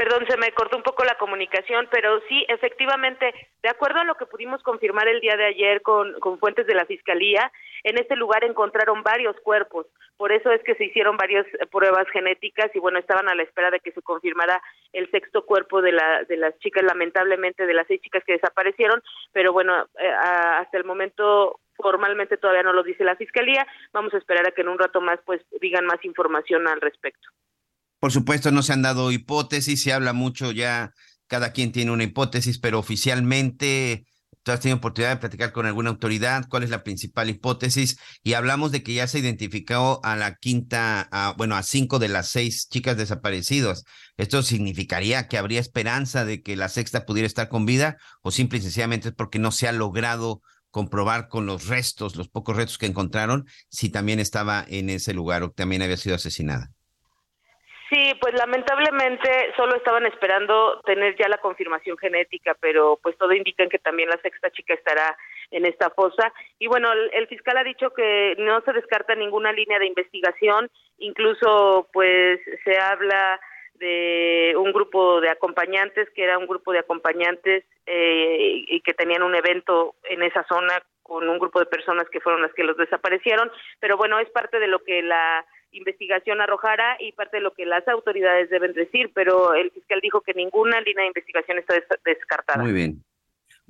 Perdón, se me cortó un poco la comunicación, pero sí, efectivamente, de acuerdo a lo que pudimos confirmar el día de ayer con, con fuentes de la Fiscalía, en este lugar encontraron varios cuerpos, por eso es que se hicieron varias pruebas genéticas y bueno, estaban a la espera de que se confirmara el sexto cuerpo de, la, de las chicas, lamentablemente de las seis chicas que desaparecieron, pero bueno, eh, hasta el momento formalmente todavía no lo dice la Fiscalía, vamos a esperar a que en un rato más pues digan más información al respecto. Por supuesto, no se han dado hipótesis, se habla mucho ya, cada quien tiene una hipótesis, pero oficialmente tú has tenido oportunidad de platicar con alguna autoridad, cuál es la principal hipótesis, y hablamos de que ya se identificó a la quinta, a, bueno, a cinco de las seis chicas desaparecidas. ¿Esto significaría que habría esperanza de que la sexta pudiera estar con vida o simple y sencillamente es porque no se ha logrado comprobar con los restos, los pocos restos que encontraron, si también estaba en ese lugar o también había sido asesinada? Sí, pues lamentablemente solo estaban esperando tener ya la confirmación genética, pero pues todo indica que también la sexta chica estará en esta fosa. Y bueno, el, fiscal ha dicho que no se descarta ninguna línea de investigación, incluso pues se habla de un grupo de acompañantes, que era un grupo de acompañantes eh, y que tenían un evento en esa zona con un grupo de personas que fueron las que los desaparecieron, pero bueno, es parte de lo que la investigación arrojará y parte de lo que las autoridades deben decir, pero el fiscal dijo que ninguna línea de investigación está descartada. Muy bien.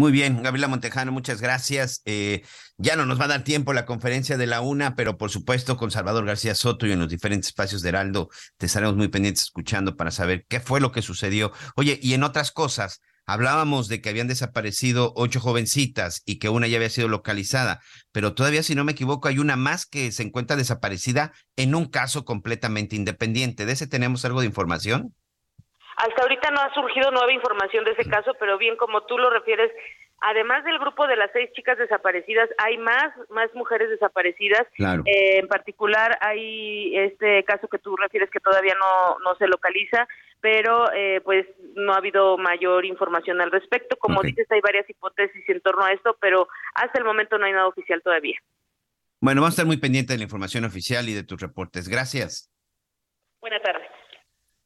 Muy bien, Gabriela Montejano, muchas gracias. Eh, ya no nos va a dar tiempo la conferencia de la UNA, pero por supuesto con Salvador García Soto y en los diferentes espacios de Heraldo te estaremos muy pendientes escuchando para saber qué fue lo que sucedió. Oye, y en otras cosas, Hablábamos de que habían desaparecido ocho jovencitas y que una ya había sido localizada, pero todavía, si no me equivoco, hay una más que se encuentra desaparecida en un caso completamente independiente. ¿De ese tenemos algo de información? Hasta ahorita no ha surgido nueva información de ese caso, pero bien como tú lo refieres, además del grupo de las seis chicas desaparecidas, hay más, más mujeres desaparecidas. Eh, en particular, hay este caso que tú refieres que todavía no, no se localiza, pero eh, pues no ha habido mayor información al respecto. Como dices, hay varias hipótesis en torno a esto, pero hasta el momento no hay nada oficial todavía. Bueno, vamos a estar muy pendientes de la información oficial y de tus reportes. Gracias. Buenas tardes.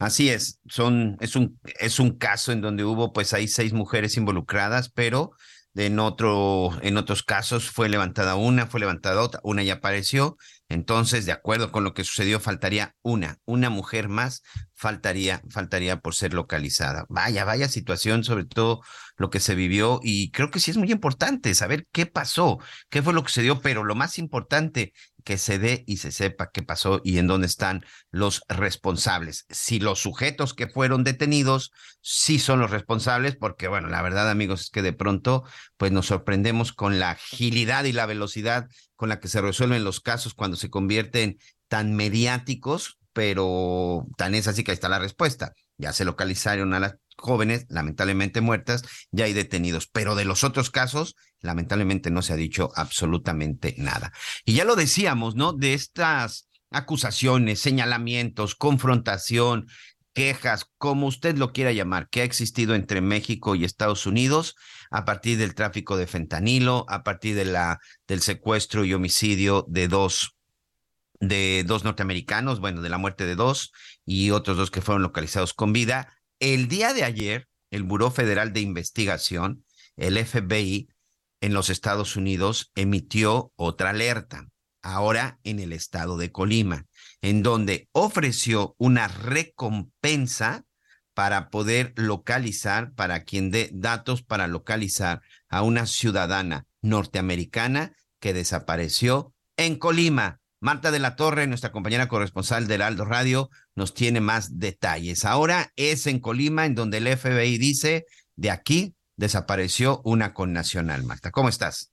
Así es, son, es un, es un caso en donde hubo pues ahí seis mujeres involucradas, pero en otro, en otros casos fue levantada una, fue levantada otra, una ya apareció. Entonces, de acuerdo con lo que sucedió, faltaría una, una mujer más faltaría, faltaría por ser localizada. Vaya, vaya situación, sobre todo lo que se vivió, y creo que sí es muy importante saber qué pasó, qué fue lo que se dio, pero lo más importante, que se dé y se sepa qué pasó y en dónde están los responsables. Si los sujetos que fueron detenidos sí son los responsables, porque bueno, la verdad, amigos, es que de pronto, pues nos sorprendemos con la agilidad y la velocidad con la que se resuelven los casos cuando se convierten tan mediáticos, pero tan es así que está la respuesta. Ya se localizaron a las jóvenes, lamentablemente muertas, ya hay detenidos, pero de los otros casos, lamentablemente no se ha dicho absolutamente nada. Y ya lo decíamos, ¿no? De estas acusaciones, señalamientos, confrontación, quejas, como usted lo quiera llamar, que ha existido entre México y Estados Unidos a partir del tráfico de fentanilo, a partir de la, del secuestro y homicidio de dos de dos norteamericanos, bueno, de la muerte de dos y otros dos que fueron localizados con vida. El día de ayer, el Buró Federal de Investigación, el FBI, en los Estados Unidos, emitió otra alerta, ahora en el estado de Colima, en donde ofreció una recompensa para poder localizar, para quien dé datos para localizar a una ciudadana norteamericana que desapareció en Colima. Marta de la Torre, nuestra compañera corresponsal del Aldo Radio, nos tiene más detalles. Ahora es en Colima, en donde el FBI dice, de aquí desapareció una connacional. Marta, ¿cómo estás?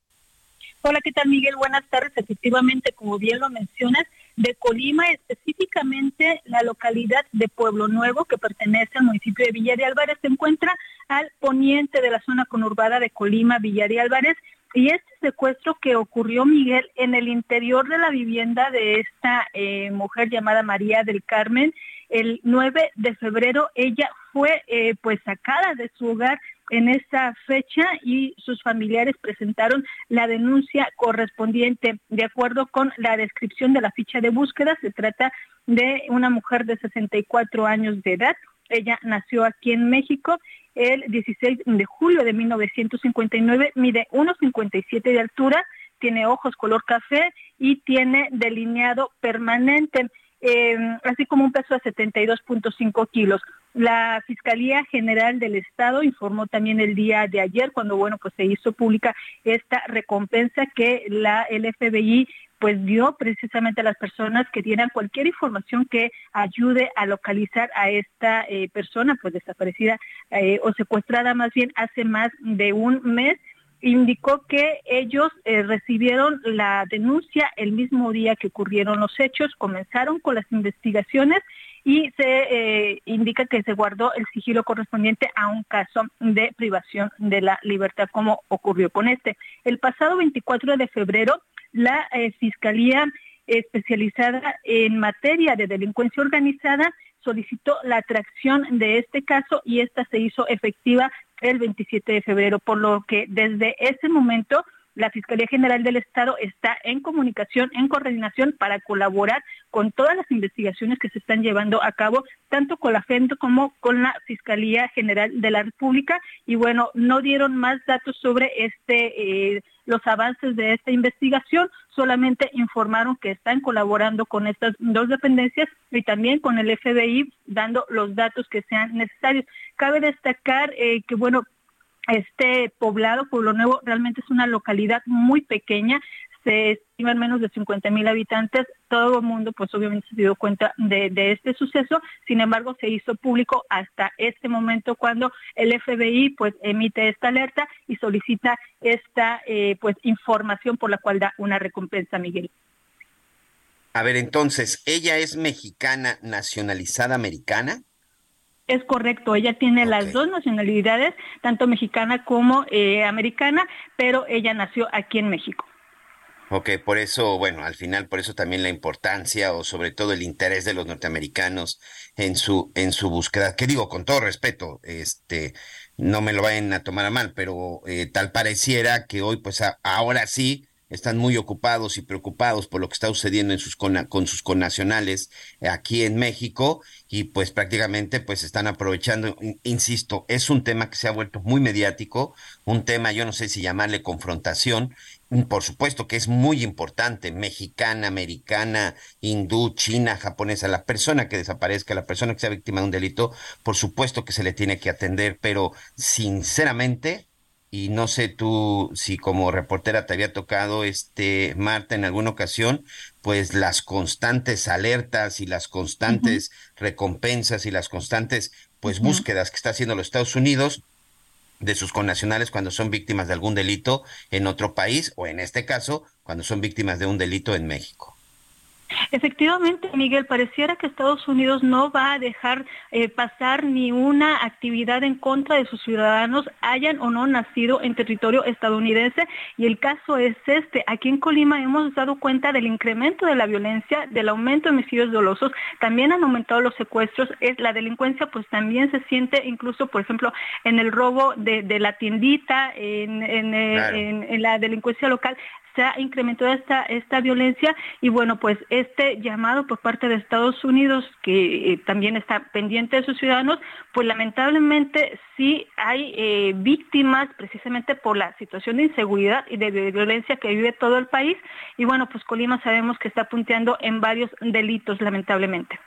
Hola, ¿qué tal Miguel? Buenas tardes. Efectivamente, como bien lo mencionas, de Colima, específicamente la localidad de Pueblo Nuevo, que pertenece al municipio de Villa de Álvarez, se encuentra al poniente de la zona conurbada de Colima, Villa de Álvarez, y este secuestro que ocurrió, Miguel, en el interior de la vivienda de esta eh, mujer llamada María del Carmen, el 9 de febrero, ella fue eh, pues sacada de su hogar en esa fecha y sus familiares presentaron la denuncia correspondiente. De acuerdo con la descripción de la ficha de búsqueda, se trata de una mujer de 64 años de edad. Ella nació aquí en México el 16 de julio de 1959, mide 1,57 de altura, tiene ojos color café y tiene delineado permanente, eh, así como un peso de 72.5 kilos. La Fiscalía General del Estado informó también el día de ayer, cuando bueno, pues se hizo pública esta recompensa que la el FBI pues dio precisamente a las personas que tienen cualquier información que ayude a localizar a esta eh, persona pues desaparecida eh, o secuestrada más bien hace más de un mes indicó que ellos eh, recibieron la denuncia el mismo día que ocurrieron los hechos, comenzaron con las investigaciones y se indica que se guardó el sigilo correspondiente a un caso de privación de la libertad como ocurrió con este. El pasado 24 de febrero la eh, Fiscalía especializada en materia de delincuencia organizada solicitó la atracción de este caso y esta se hizo efectiva el 27 de febrero, por lo que desde ese momento la Fiscalía General del Estado está en comunicación, en coordinación para colaborar con todas las investigaciones que se están llevando a cabo, tanto con la FENDO como con la Fiscalía General de la República. Y bueno, no dieron más datos sobre este eh, los avances de esta investigación, solamente informaron que están colaborando con estas dos dependencias y también con el FBI dando los datos que sean necesarios. Cabe destacar eh, que, bueno, este poblado, Pueblo Nuevo, realmente es una localidad muy pequeña, se estiman menos de 50 mil habitantes, todo el mundo pues obviamente se dio cuenta de, este suceso, sin embargo se hizo público hasta este momento cuando el FBI pues emite esta alerta y solicita esta eh, pues información por la cual da una recompensa, Miguel. A ver, entonces, ¿ella es mexicana nacionalizada americana? Es correcto, ella tiene las dos nacionalidades, tanto mexicana como eh, americana, pero ella nació aquí en México. Ok, por eso, bueno, al final, por eso también la importancia o sobre todo el interés de los norteamericanos en su, en su búsqueda, que digo con todo respeto, este, no me lo vayan a tomar a mal, pero eh, tal pareciera que hoy, pues ahora sí, están muy ocupados y preocupados por lo que está sucediendo en sus con, sus connacionales aquí en México y pues prácticamente pues están aprovechando, insisto, es un tema que se ha vuelto muy mediático, un tema yo no sé si llamarle confrontación por supuesto que es muy importante, mexicana, americana, hindú, china, japonesa, la persona que desaparezca, la persona que sea víctima de un delito, por supuesto que se le tiene que atender, pero sinceramente, y no sé tú si como reportera te había tocado, este, Marta, en alguna ocasión, pues las constantes alertas y las constantes recompensas y las constantes, pues, búsquedas que está haciendo los Estados Unidos, de sus connacionales cuando son víctimas de algún delito en otro país o en este caso cuando son víctimas de un delito en México. Efectivamente, Miguel, pareciera que Estados Unidos no va a dejar eh, pasar ni una actividad en contra de sus ciudadanos, hayan o no nacido en territorio estadounidense. Y el caso es este. Aquí en Colima hemos dado cuenta del incremento de la violencia, del aumento de homicidios dolosos. También han aumentado los secuestros. Es, la delincuencia pues también se siente incluso, por ejemplo, en el robo de, la tiendita, en, eh, en la delincuencia local se ha incrementado esta, esta violencia y bueno, pues este llamado por parte de Estados Unidos, que eh, también está pendiente de sus ciudadanos, pues lamentablemente sí hay eh, víctimas precisamente por la situación de inseguridad y de, violencia que vive todo el país. Y bueno, pues Colima sabemos que está punteando en varios delitos lamentablemente.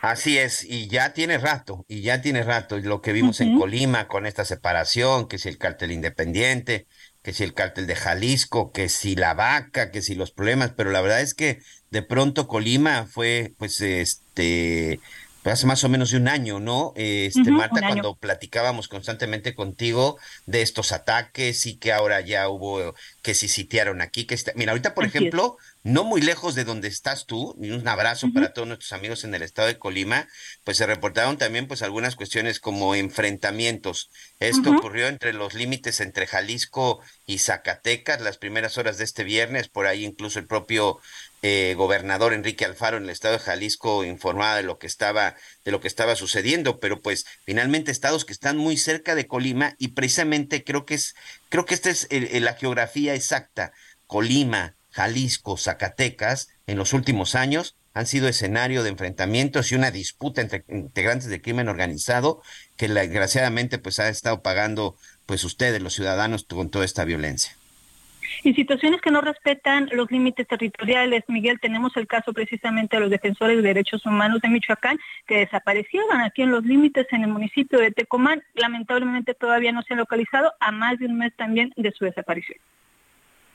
Así es, y ya tiene rato, y ya tiene rato, lo que vimos en Colima con esta separación, que es el cártel independiente, que si el cártel de Jalisco, que si la vaca, que si los problemas, pero la verdad es que de pronto Colima fue, pues, este, hace más o menos de un año, ¿no? Este, Marta, cuando platicábamos constantemente contigo de estos ataques y que ahora ya hubo, que si sitiaron aquí, que está... Mira, ahorita, por ejemplo, no muy lejos de donde estás tú, y un abrazo para todos nuestros amigos en el estado de Colima, pues se reportaron también pues algunas cuestiones como enfrentamientos. Esto ocurrió entre los límites entre Jalisco y Zacatecas las primeras horas de este viernes, por ahí incluso el propio eh, gobernador Enrique Alfaro en el estado de Jalisco informaba de lo que estaba de lo que estaba sucediendo, pero pues finalmente estados que están muy cerca de Colima y precisamente creo que es creo que esta es la geografía exacta. Colima, Jalisco, Zacatecas en los últimos años han sido escenario de enfrentamientos y una disputa entre integrantes del crimen organizado que desgraciadamente pues ha estado pagando pues ustedes los ciudadanos con toda esta violencia. Y situaciones que no respetan los límites territoriales, Miguel, tenemos el caso precisamente de los defensores de derechos humanos de Michoacán que desaparecieron aquí en los límites en el municipio de Tecomán. Lamentablemente todavía no se han localizado a más de un mes también de su desaparición.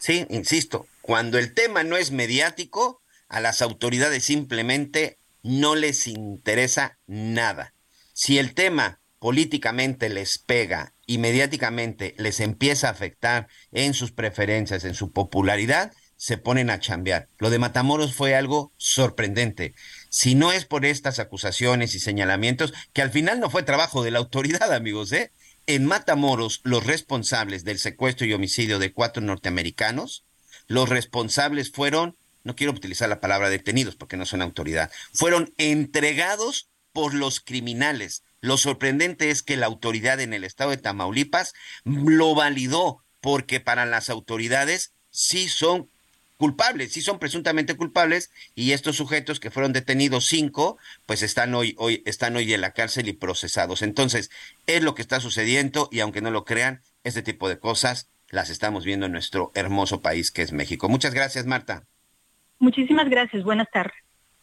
Sí, insisto, cuando el tema no es mediático, a las autoridades simplemente no les interesa nada. Si el tema políticamente les pega y mediáticamente les empieza a afectar en sus preferencias, en su popularidad, se ponen a chambear. Lo de Matamoros fue algo sorprendente. Si no es por estas acusaciones y señalamientos, que al final no fue trabajo de la autoridad, *laughs* amigos, ¿eh? En Matamoros, los responsables del secuestro y homicidio de cuatro norteamericanos, los responsables fueron, no quiero utilizar la palabra detenidos porque no son autoridad, fueron entregados por los criminales. Lo sorprendente es que la autoridad en el estado de Tamaulipas lo validó porque para las autoridades sí son culpables, sí son presuntamente culpables y estos sujetos que fueron detenidos cinco, pues están hoy, hoy están hoy en la cárcel y procesados. Entonces, es lo que está sucediendo y aunque no lo crean, este tipo de cosas las estamos viendo en nuestro hermoso país que es México. Muchas gracias, Marta. Muchísimas gracias. Buenas tardes.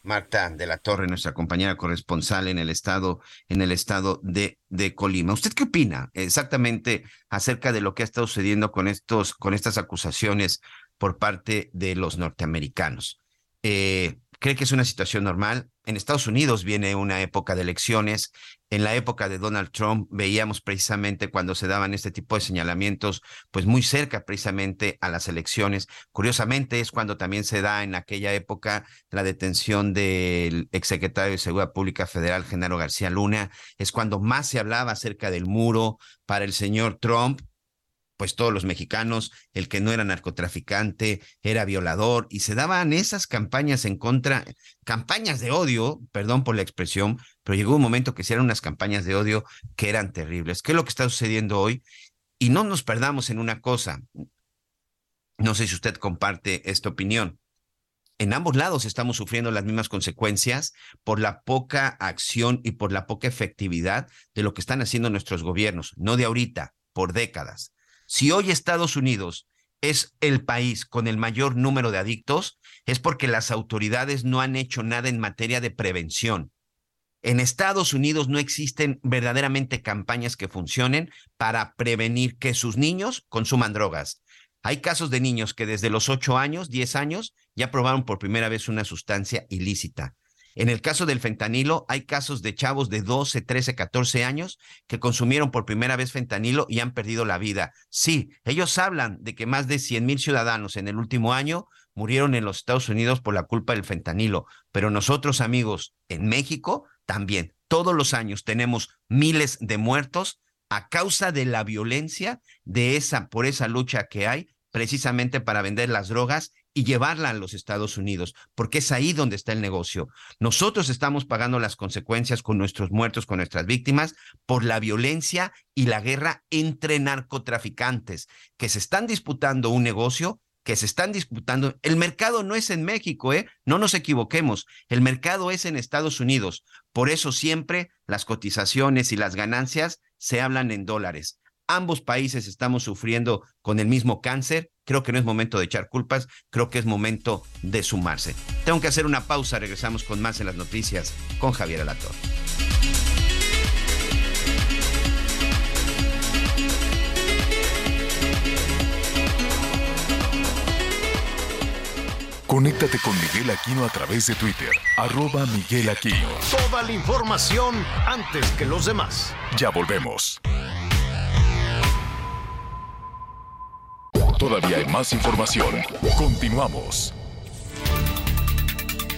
Marta de la Torre, nuestra compañera corresponsal en el estado, en el estado de, de Colima. ¿Usted qué opina exactamente acerca de lo que ha estado sucediendo con estos, con estas acusaciones por parte de los norteamericanos? Eh, ¿Cree que es una situación normal? En Estados Unidos viene una época de elecciones. En la época de Donald Trump veíamos precisamente cuando se daban este tipo de señalamientos, pues muy cerca precisamente a las elecciones. Curiosamente es cuando también se da en aquella época la detención del exsecretario de Seguridad Pública Federal, Genaro García Luna. Es cuando más se hablaba acerca del muro para el señor Trump pues todos los mexicanos, el que no era narcotraficante era violador y se daban esas campañas en contra, campañas de odio, perdón por la expresión, pero llegó un momento que se eran unas campañas de odio que eran terribles. ¿Qué es lo que está sucediendo hoy? Y no nos perdamos en una cosa. No sé si usted comparte esta opinión. En ambos lados estamos sufriendo las mismas consecuencias por la poca acción y por la poca efectividad de lo que están haciendo nuestros gobiernos, no de ahorita, por décadas. Si hoy Estados Unidos es el país con el mayor número de adictos, es porque las autoridades no han hecho nada en materia de prevención. En Estados Unidos no existen verdaderamente campañas que funcionen para prevenir que sus niños consuman drogas. Hay casos de niños que desde los 8 años, 10 años, ya probaron por primera vez una sustancia ilícita. En el caso del fentanilo, hay casos de chavos de 12, 13, 14 años que consumieron por primera vez fentanilo y han perdido la vida. Sí, ellos hablan de que más de 100 mil ciudadanos en el último año murieron en los Estados Unidos por la culpa del fentanilo, pero nosotros amigos en México también, todos los años tenemos miles de muertos a causa de la violencia de esa por esa lucha que hay precisamente para vender las drogas y llevarla a los Estados Unidos, porque es ahí donde está el negocio. Nosotros estamos pagando las consecuencias con nuestros muertos, con nuestras víctimas, por la violencia y la guerra entre narcotraficantes que se están disputando un negocio que se están disputando. El mercado no es en México, ¿eh? No nos equivoquemos. El mercado es en Estados Unidos. Por eso siempre las cotizaciones y las ganancias se hablan en dólares. Ambos países estamos sufriendo con el mismo cáncer. Creo que no es momento de echar culpas, creo que es momento de sumarse. Tengo que hacer una pausa, regresamos con más en las noticias con Javier Alator. Conéctate con Miguel Aquino a través de Twitter, arroba Miguel Aquino. Toda la información antes que los demás. Ya volvemos. Todavía hay más información. Continuamos.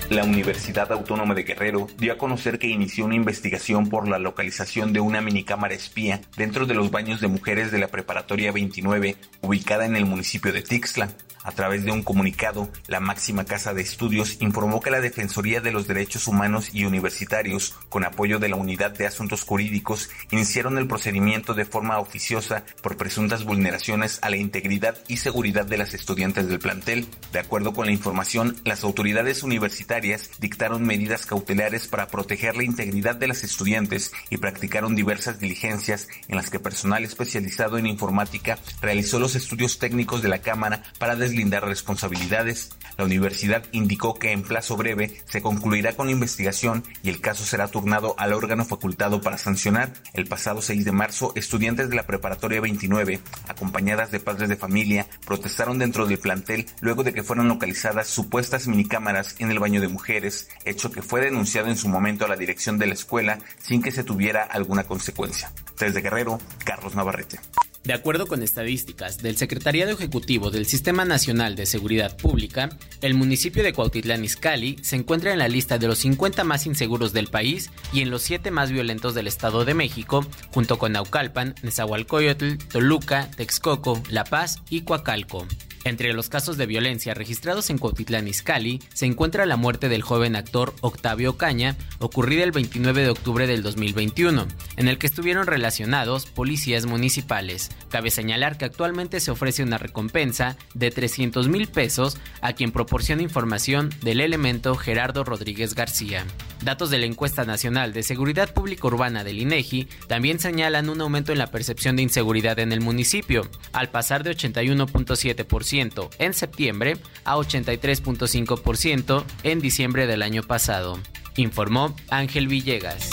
La Universidad Autónoma de Guerrero dio a conocer que inició una investigación por la localización de una minicámara espía dentro de los baños de mujeres de la Preparatoria 29, ubicada en el municipio de Tixla. A través de un comunicado, la máxima casa de estudios informó que la Defensoría de los Derechos Humanos y Universitarios, con apoyo de la Unidad de Asuntos Jurídicos, iniciaron el procedimiento de forma oficiosa por presuntas vulneraciones a la integridad y seguridad de las estudiantes del plantel. De acuerdo con la información, las autoridades universitarias dictaron medidas cautelares para proteger la integridad de las estudiantes y practicaron diversas diligencias en las que personal especializado en informática realizó los estudios técnicos de la Cámara para deslindar responsabilidades. La universidad indicó que en plazo breve se concluirá con la investigación y el caso será turnado al órgano facultado para sancionar. El pasado 6 de marzo, estudiantes de la preparatoria 29, acompañadas de padres de familia, protestaron dentro del plantel luego de que fueron localizadas supuestas minicámaras en el baño de mujeres, hecho que fue denunciado en su momento a la dirección de la escuela sin que se tuviera alguna consecuencia. Desde Guerrero, Carlos Navarrete. De acuerdo con estadísticas del Secretariado Ejecutivo del Sistema Nacional de Seguridad Pública, el municipio de Cuautitlán Izcalli se encuentra en la lista de los 50 más inseguros del país y en los 7 más violentos del Estado de México, junto con Naucalpan, Nezahualcóyotl, Toluca, Texcoco, La Paz y Coacalco. Entre los casos de violencia registrados en Cuautitlán Izcalli se encuentra la muerte del joven actor Octavio Caña, ocurrida el 29 de octubre del 2021, en el que estuvieron relacionados policías municipales. Cabe señalar que actualmente se ofrece una recompensa de 300 mil pesos a quien proporciona información del elemento Gerardo Rodríguez García. Datos de la encuesta nacional de seguridad pública urbana del INEGI también señalan un aumento en la percepción de inseguridad en el municipio, al pasar de 81.7% en septiembre a 83.5% en diciembre del año pasado, informó Ángel Villegas.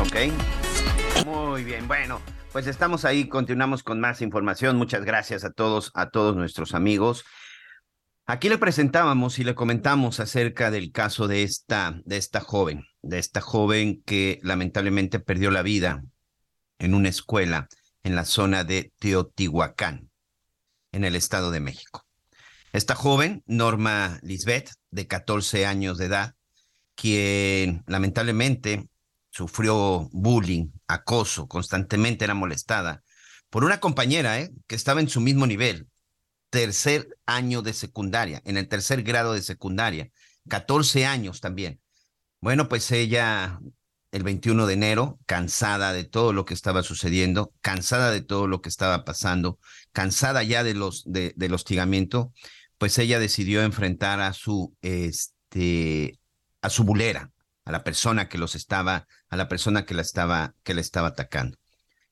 Ok. Muy bien, bueno, pues estamos ahí, continuamos con más información. Muchas gracias a todos, a todos nuestros amigos. Aquí le presentábamos y le comentamos acerca del caso de esta, de esta joven, de esta joven que lamentablemente perdió la vida en una escuela en la zona de Teotihuacán, en el Estado de México. Esta joven, Norma Lisbeth, de 14 años de edad, quien lamentablemente sufrió bullying, acoso, constantemente era molestada por una compañera ¿eh? que estaba en su mismo nivel, tercer año de secundaria, en el tercer grado de secundaria, 14 años también. Bueno, pues ella el 21 de enero, cansada de todo lo que estaba sucediendo, cansada de todo lo que estaba pasando, cansada ya de los de, del hostigamiento, pues ella decidió enfrentar a su este a su bulera, a la persona que los estaba, a la persona que la estaba, que le estaba atacando.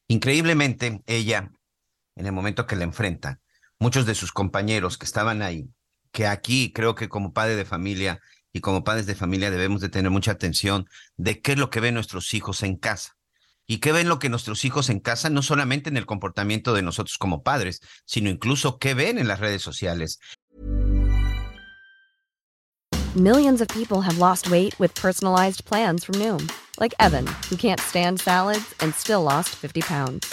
Increíblemente, ella, en el momento que la enfrenta, muchos de sus compañeros que estaban ahí, que aquí creo que como padre de familia y como padres de familia debemos de tener mucha atención de qué es lo que ven nuestros hijos en casa. ¿Y qué ven lo que nuestros hijos en casa? No solamente en el comportamiento de nosotros como padres, sino incluso qué ven en las redes sociales. Millions of people have lost weight with personalized plans from Noom, like Evan, who can't stand salads and still lost 50 pounds.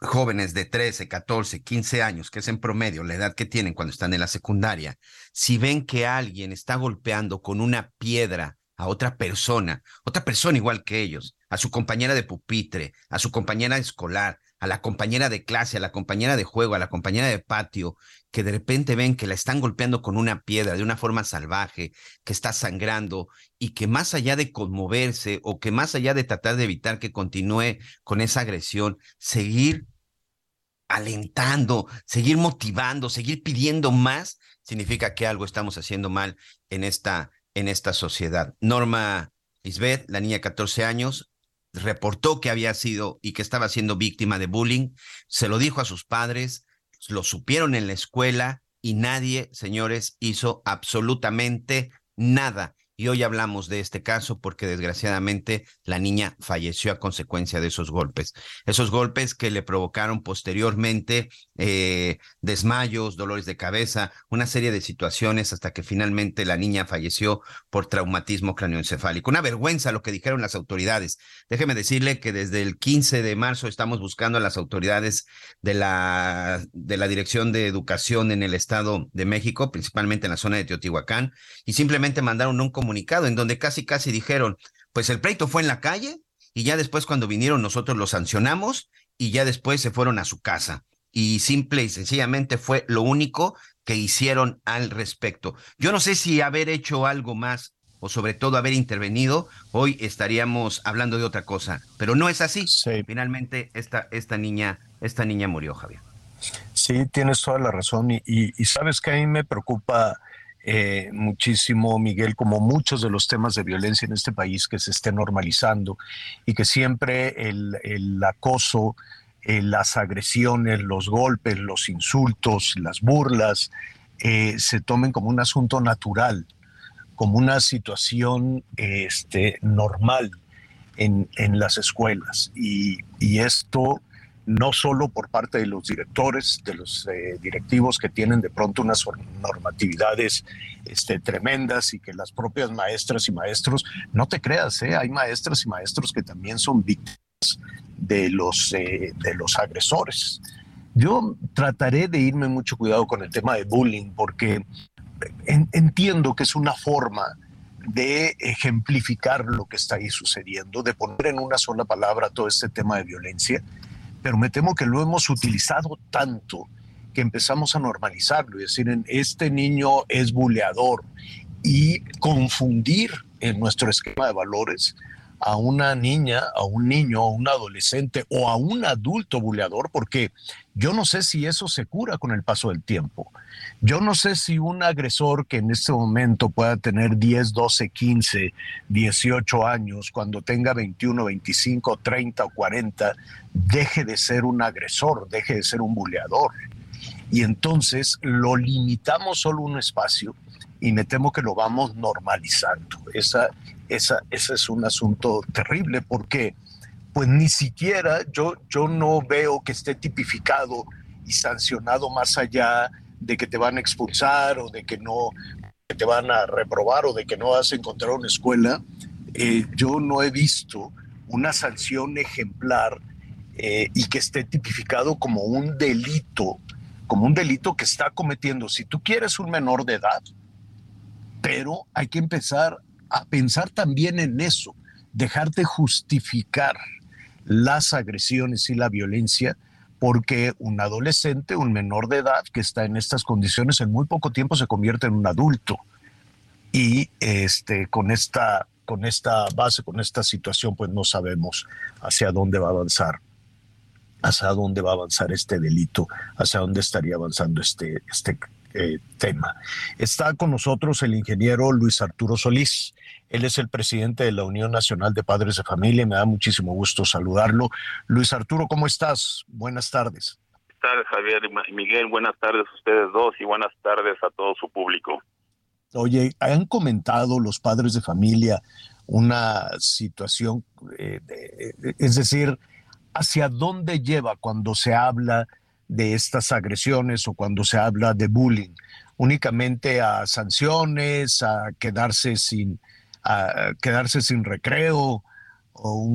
jóvenes de 13, 14, 15 años, que es en promedio la edad que tienen cuando están en la secundaria, si ven que alguien está golpeando con una piedra a otra persona, otra persona igual que ellos, a su compañera de pupitre, a su compañera escolar, a la compañera de clase, a la compañera de juego, a la compañera de patio, que de repente ven que la están golpeando con una piedra de una forma salvaje, que está sangrando y que más allá de conmoverse o que más allá de tratar de evitar que continúe con esa agresión, seguir alentando, seguir motivando, seguir pidiendo más, significa que algo estamos haciendo mal en esta, en esta sociedad. Norma Lisbeth, la niña de 14 años, reportó que había sido y que estaba siendo víctima de bullying, se lo dijo a sus padres, lo supieron en la escuela y nadie, señores, hizo absolutamente nada. Y hoy hablamos de este caso porque desgraciadamente la niña falleció a consecuencia de esos golpes. Esos golpes que le provocaron posteriormente eh, desmayos, dolores de cabeza, una serie de situaciones hasta que finalmente la niña falleció por traumatismo craneoencefálico. Una vergüenza lo que dijeron las autoridades. Déjeme decirle que desde el 15 de marzo estamos buscando a las autoridades de la, de la Dirección de Educación en el Estado de México, principalmente en la zona de Teotihuacán, y simplemente mandaron un comunicado comunicado en donde casi casi dijeron, pues el pleito fue en la calle y ya después cuando vinieron nosotros los sancionamos y ya después se fueron a su casa. Y simple y sencillamente fue lo único que hicieron al respecto. Yo no sé si haber hecho algo más o sobre todo haber intervenido, hoy estaríamos hablando de otra cosa, pero no es así. Finalmente esta, esta niña, esta niña murió, Javier. Sí, tienes toda la razón y, y sabes que a mí me preocupa eh, muchísimo, Miguel, como muchos de los temas de violencia en este país que se esté normalizando y que siempre el, acoso, eh, las agresiones, los golpes, los insultos, las burlas, eh, se tomen como un asunto natural, como una situación este, normal en, las escuelas. Y, y esto no solo por parte de los directores, de los eh, directivos que tienen de pronto unas normatividades este, tremendas y que las propias maestras y maestros, no te creas, ¿eh? hay maestras y maestros que también son víctimas de los, eh, de los agresores. Yo trataré de irme mucho cuidado con el tema de bullying porque entiendo que es una forma de ejemplificar lo que está ahí sucediendo, de poner en una sola palabra todo este tema de violencia pero me temo que lo hemos utilizado tanto que empezamos a normalizarlo y decir, este niño es buleador y confundir en nuestro esquema de valores a una niña, a un niño, a un adolescente o a un adulto buleador, porque yo no sé si eso se cura con el paso del tiempo. Yo no sé si un agresor que en este momento pueda tener 10, 12, 15, 18 años, cuando tenga 21, 25, 30 o 40, deje de ser un agresor, deje de ser un buleador. Y entonces lo limitamos solo un espacio y me temo que lo vamos normalizando. Esa, esa, ese es un asunto terrible porque pues ni siquiera yo, yo no veo que esté tipificado y sancionado más allá de que te van a expulsar o de que no te van a reprobar o de que no vas a encontrar una escuela. Eh, yo no he visto una sanción ejemplar eh, y que esté tipificado como un delito, como un delito que está cometiendo. Si tú quieres un menor de edad, pero hay que empezar a pensar también en eso, dejar de justificar las agresiones y la violencia porque un adolescente, un menor de edad que está en estas condiciones en muy poco tiempo se convierte en un adulto. Y este, con, esta, con esta base, con esta situación, pues no sabemos hacia dónde va a avanzar, hacia dónde va a avanzar este delito, hacia dónde estaría avanzando este, este eh, tema. Está con nosotros el ingeniero Luis Arturo Solís. Él es el presidente de la Unión Nacional de Padres de Familia. Me da muchísimo gusto saludarlo. Luis Arturo, ¿cómo estás? Buenas tardes. Buenas tardes, Javier y Miguel. Buenas tardes a ustedes dos y buenas tardes a todo su público. Oye, ¿han comentado los padres de familia una situación, eh, es decir, hacia dónde lleva cuando se habla de estas agresiones o cuando se habla de bullying? ¿Únicamente a sanciones, a quedarse sin, a quedarse sin recreo? O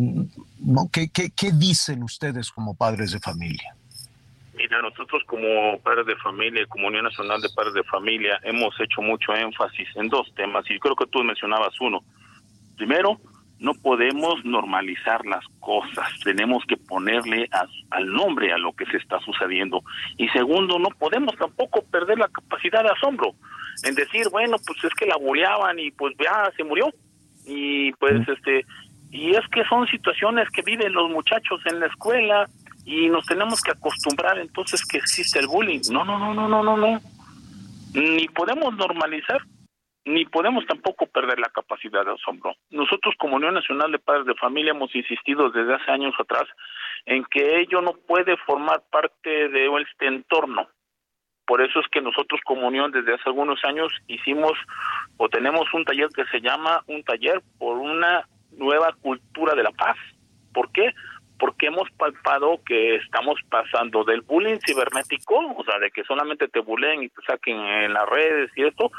¿no? ¿Qué, qué, qué dicen ustedes como padres de familia? Mira, nosotros como padres de familia, como Unión Nacional de Padres de Familia, hemos hecho mucho énfasis en dos temas y creo que tú mencionabas uno. Primero, no podemos normalizar las cosas, tenemos que ponerle al nombre a lo que se está sucediendo. Y segundo, no podemos tampoco perder la capacidad de asombro en decir, bueno, pues es que la boleaban y pues ya se murió. Y pues este, y es que son situaciones que viven los muchachos en la escuela y nos tenemos que acostumbrar entonces que existe el bullying. No, no, no, no, no, no, no. Ni podemos normalizar ni podemos tampoco perder la capacidad de asombro. Nosotros como Unión Nacional de Padres de Familia hemos insistido desde hace años atrás en que ello no puede formar parte de este entorno. Por eso es que nosotros como Unión desde hace algunos años hicimos o tenemos un taller que se llama un taller por una nueva cultura de la paz. ¿Por qué? Porque hemos palpado que estamos pasando del bullying cibernético, o sea, de que solamente te buleen y te saquen en las redes y esto,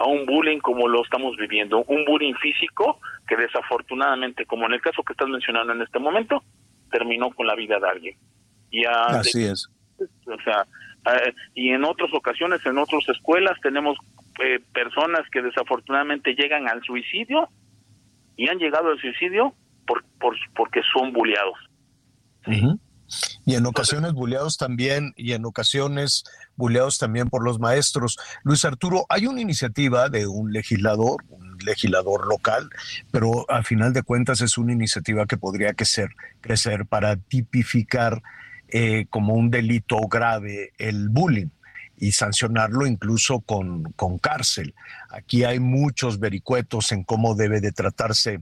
a un bullying como lo estamos viviendo, un bullying físico que desafortunadamente, como en el caso que estás mencionando en este momento, terminó con la vida de alguien. Y Así es. O sea, y en otras ocasiones, en otras escuelas, tenemos eh, personas que desafortunadamente llegan al suicidio y han llegado al suicidio por, por porque son bulleados. Y en ocasiones buleados también, y en ocasiones buleados también por los maestros. Luis Arturo, hay una iniciativa de un legislador, un legislador local, pero al final de cuentas es una iniciativa que podría crecer, crecer para tipificar eh, como un delito grave el bullying y sancionarlo incluso con, con cárcel. Aquí hay muchos vericuetos en cómo debe de tratarse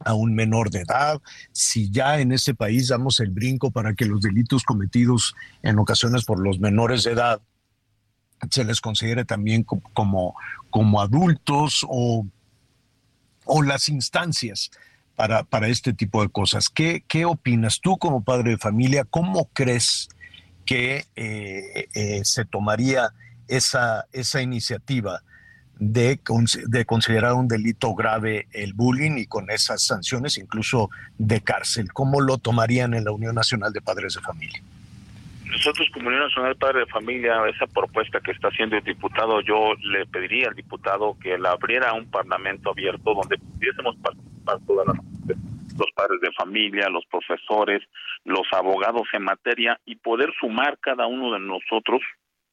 a un menor de edad, si ya en ese país damos el brinco para que los delitos cometidos en ocasiones por los menores de edad se les considere también como, como adultos o, o las instancias para, para, este tipo de cosas. ¿Qué, ¿Qué, opinas tú como padre de familia? ¿Cómo crees que eh, eh, se tomaría esa, esa iniciativa? De, de, considerar un delito grave el bullying y con esas sanciones incluso de cárcel. ¿Cómo lo tomarían en la Unión Nacional de Padres de Familia? Nosotros como Unión Nacional de Padres de Familia, esa propuesta que está haciendo el diputado, yo le pediría al diputado que la abriera un parlamento abierto donde pudiésemos participar todas los padres de familia, los profesores, los abogados en materia y poder sumar cada uno de nosotros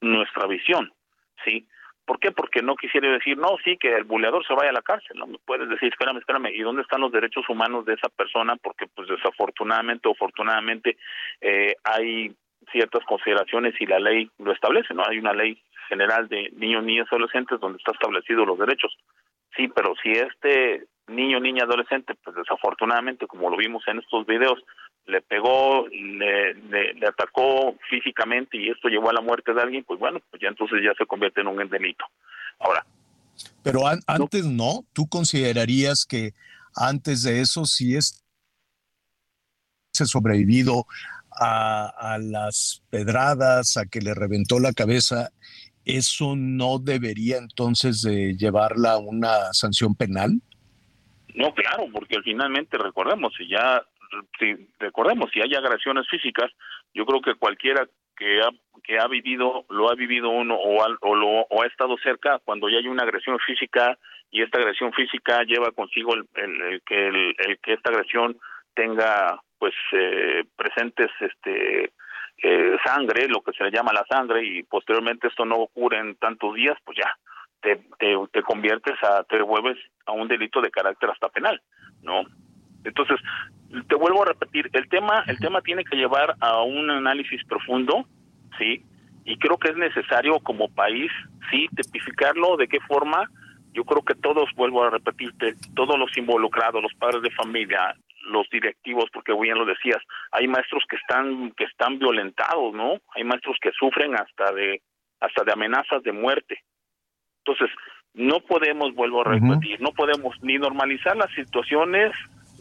nuestra visión, ¿sí? ¿Por qué? Porque no quisiera decir, no, sí, que el buleador se vaya a la cárcel. No puedes decir, espérame, espérame, ¿y dónde están los derechos humanos de esa persona? Porque, pues, desafortunadamente o afortunadamente, eh, hay ciertas consideraciones y la ley lo establece, ¿no? Hay una ley general de niños, niñas, adolescentes donde está establecido los derechos. Sí, pero si este niño, niña, adolescente, pues desafortunadamente, como lo vimos en estos videos, le pegó, le, le, atacó físicamente y esto llevó a la muerte de alguien, pues bueno, pues ya entonces ya se convierte en un delito. Ahora. Pero antes no, ¿tú considerarías que antes de eso si es se sobrevivido a, a las pedradas, a que le reventó la cabeza, eso no debería entonces de llevarla a una sanción penal? No, claro, porque finalmente recordemos, si ya si recordemos, si hay agresiones físicas, yo creo que cualquiera que ha, que ha vivido, lo ha vivido uno o, o, lo, o ha estado cerca, cuando ya hay una agresión física y esta agresión física lleva consigo el, el, que el, que esta agresión tenga pues eh, presentes este eh, sangre, lo que se le llama la sangre, y posteriormente esto no ocurre en tantos días, pues ya te, te, te conviertes a, te vuelves a un delito de carácter hasta penal, ¿no? Entonces, te vuelvo a repetir, el tema, el tema tiene que llevar a un análisis profundo, sí, y creo que es necesario como país, sí, tipificarlo, de qué forma, yo creo que todos, vuelvo a repetirte, todos los involucrados, los padres de familia, los directivos, porque bien lo decías, hay maestros que están, que están violentados, ¿no? Hay maestros que sufren hasta de, hasta de amenazas de muerte. Entonces, no podemos, vuelvo a repetir, no podemos ni normalizar las situaciones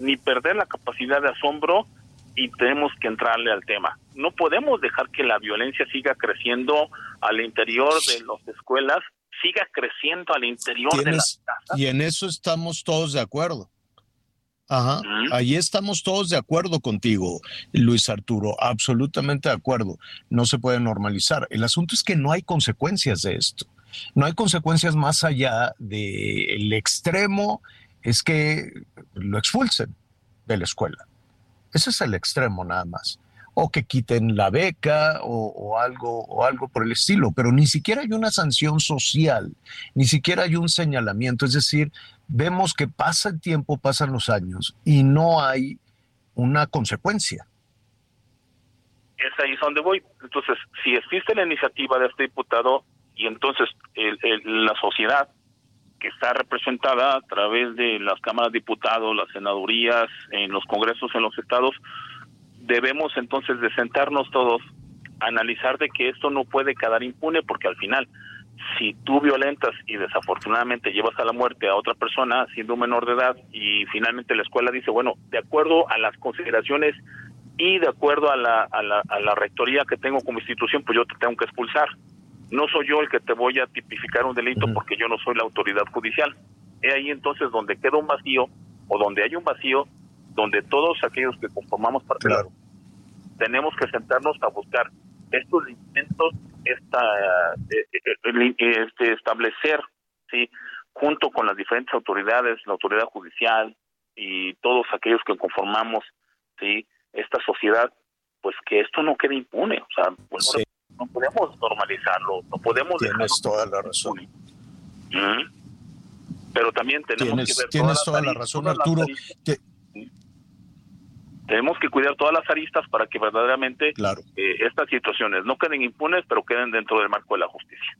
ni perder la capacidad de asombro y tenemos que entrarle al tema. No podemos dejar que la violencia siga creciendo al interior de las escuelas, siga creciendo al interior de las casas. Y en eso estamos todos de acuerdo. Ajá, ahí estamos todos de acuerdo contigo, Luis Arturo, absolutamente de acuerdo. No se puede normalizar. El asunto es que no hay consecuencias de esto. No hay consecuencias más allá del extremo es que lo expulsen de la escuela. Ese es el extremo nada más. O que quiten la beca o, algo, o algo por el estilo, pero ni siquiera hay una sanción social, ni siquiera hay un señalamiento. Es decir, vemos que pasa el tiempo, pasan los años y no hay una consecuencia. Es ahí donde voy. Entonces, si existe la iniciativa de este diputado y entonces la sociedad que está representada a través de las cámaras de diputados, las senadurías, en los congresos en los estados, debemos entonces de sentarnos todos analizar de que esto no puede quedar impune porque al final si tú violentas y desafortunadamente llevas a la muerte a otra persona siendo menor de edad y finalmente la escuela dice, bueno, de acuerdo a las consideraciones y de acuerdo a la, a la, a la rectoría que tengo como institución, pues yo te tengo que expulsar no soy yo el que te voy a tipificar un delito porque yo no soy la autoridad judicial. Es ahí entonces donde queda un vacío o donde hay un vacío donde todos aquellos que conformamos parte claro. tenemos que sentarnos a buscar estos lineamientos, esta, eh, eh, eh, este, establecer, sí, junto con las diferentes autoridades, la autoridad judicial y todos aquellos que conformamos, sí, esta sociedad, pues que esto no quede impune, o sea, pues, no podemos normalizarlo, no podemos... Tienes toda la razón. Pero también tenemos tienes, que ver... Tienes toda la razón, Arturo. Tenemos que cuidar todas las aristas para que verdaderamente claro. eh, estas situaciones no queden impunes, pero queden dentro del marco de la justicia.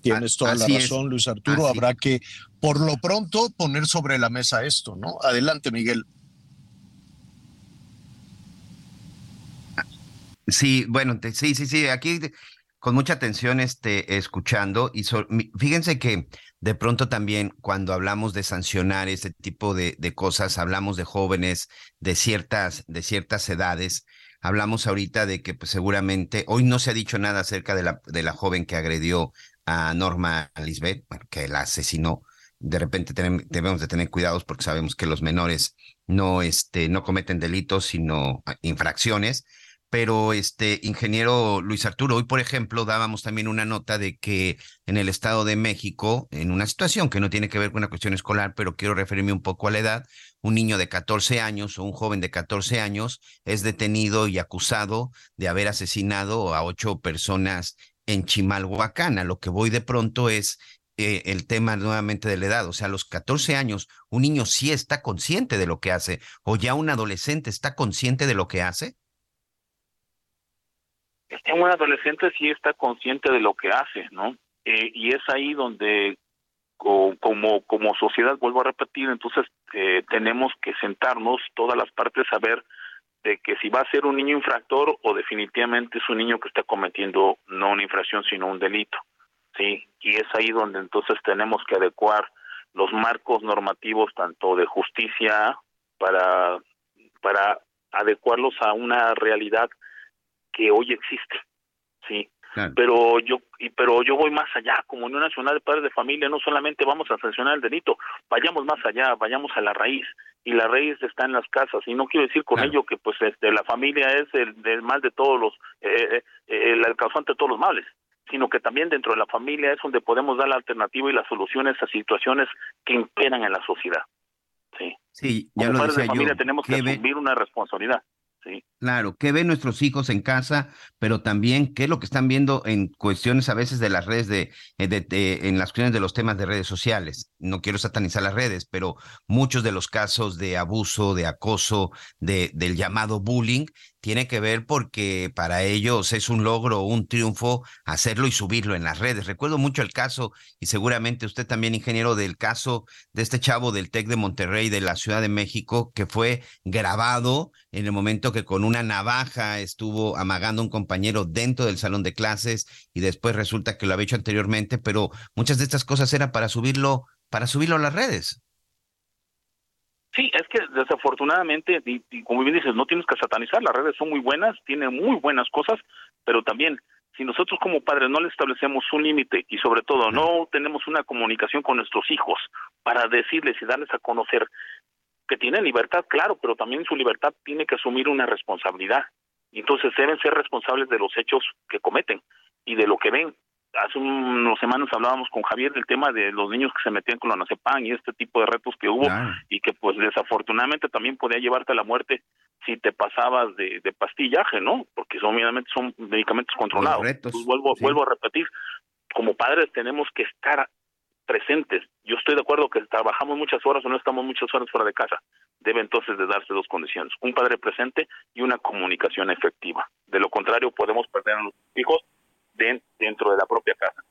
Tienes toda la razón, Luis Arturo. Habrá que, por lo pronto, poner sobre la mesa esto, ¿no? Adelante, Miguel. Sí, bueno, sí, sí, sí, aquí con mucha atención este, escuchando y fíjense que de pronto también cuando hablamos de sancionar este tipo de, de, cosas, hablamos de jóvenes de ciertas, de ciertas edades, hablamos ahorita de que pues, seguramente hoy no se ha dicho nada acerca de la, de la joven que agredió a Norma Lisbeth, que la asesinó. De repente tenemos, debemos de tener cuidados porque sabemos que los menores no, este, no cometen delitos, sino infracciones pero este ingeniero Luis Arturo, hoy por ejemplo dábamos también una nota de que en el Estado de México, en una situación que no tiene que ver con una cuestión escolar, pero quiero referirme un poco a la edad, un niño de 14 años o un joven de 14 años es detenido y acusado de haber asesinado a ocho personas en Chimalhuacán. Lo que voy de pronto es eh, el tema nuevamente de la edad. O sea, a los 14 años, un niño sí está consciente de lo que hace o ya un adolescente está consciente de lo que hace un adolescente sí está consciente de lo que hace, ¿no? Eh, y es ahí donde como como sociedad vuelvo a repetir entonces eh, tenemos que sentarnos todas las partes a ver de que si va a ser un niño infractor o definitivamente es un niño que está cometiendo no una infracción sino un delito sí y es ahí donde entonces tenemos que adecuar los marcos normativos tanto de justicia para para adecuarlos a una realidad que hoy existe, ¿sí? Pero yo y pero yo voy más allá, como Unión Nacional de Padres de Familia, no solamente vamos a sancionar el delito, vayamos más allá, vayamos a la raíz y la raíz está en las casas y no quiero decir con ello que pues este la familia es el, mal de todos los eh, eh, el causante de todos los males sino que también dentro de la familia es donde podemos dar la alternativa y las soluciones a situaciones que imperan en la sociedad. Sí, sí ya Como padres de familia tenemos que asumir una responsabilidad. Claro, ¿qué ven nuestros hijos en casa? Pero también, ¿qué es lo que están viendo en cuestiones a veces de las redes, de, eh, en las cuestiones de los temas de redes sociales? No quiero satanizar las redes, pero muchos de los casos de abuso, de acoso, de, del llamado bullying, tiene que ver porque para ellos es un logro, un triunfo hacerlo y subirlo en las redes. Recuerdo mucho el caso, y seguramente usted también, ingeniero, del caso de este chavo del TEC de Monterrey, de la Ciudad de México, que fue grabado en el momento que con una navaja estuvo amagando a un compañero dentro del salón de clases y después resulta que lo había hecho anteriormente, pero muchas de estas cosas eran para subirlo, para subirlo a las redes. Sí, es que desafortunadamente, y, como bien dices, no tienes que satanizar, las redes son muy buenas, tienen muy buenas cosas, pero también si nosotros como padres no le establecemos un límite y sobre todo no tenemos una comunicación con nuestros hijos para decirles y darles a conocer que tienen libertad, claro, pero también su libertad tiene que asumir una responsabilidad. Entonces deben ser responsables de los hechos que cometen y de lo que ven hace unas semanas hablábamos con Javier del tema de los niños que se metían con la nacepan y este tipo de retos que hubo y que pues desafortunadamente también podía llevarte a la muerte si te pasabas de, pastillaje, ¿no? Porque son, obviamente son medicamentos controlados. vuelvo, vuelvo a repetir, como padres tenemos que estar presentes. Yo estoy de acuerdo que trabajamos muchas horas o no estamos muchas horas fuera de casa. Debe entonces de darse dos condiciones, un padre presente y una comunicación efectiva. De lo contrario podemos perder a los hijos dentro de la propia casa.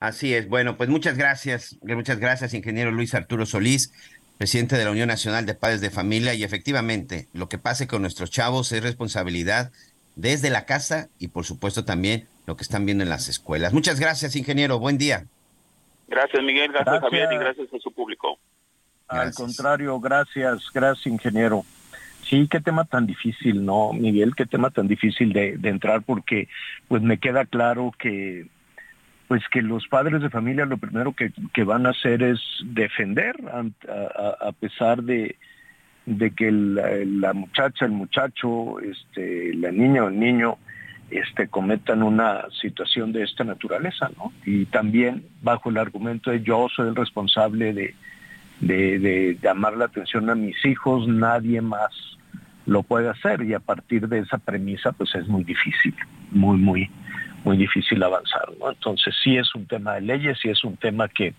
Así es. Bueno, pues muchas gracias, muchas gracias, ingeniero Luis Arturo Solís, presidente de la Unión Nacional de Padres de Familia. Y efectivamente, lo que pase con nuestros chavos es responsabilidad desde la casa y por supuesto también lo que están viendo en las escuelas. Muchas gracias, ingeniero. Buen día. Gracias, Miguel. Gracias, Javier. Y gracias a su público. Al contrario, gracias, gracias, ingeniero. Sí, qué tema tan difícil, ¿no, Miguel? Qué tema tan difícil de, entrar porque pues me queda claro que pues que los padres de familia lo primero que, van a hacer es defender a, pesar de, de que la, muchacha, el muchacho, este, la niña o el niño este, cometan una situación de esta naturaleza, ¿no? Y también bajo el argumento de yo soy el responsable de, de, llamar la atención a mis hijos, nadie más lo puede hacer y a partir de esa premisa pues es muy difícil, muy, muy, muy difícil avanzar, ¿no? Entonces sí es un tema de leyes, sí es un tema que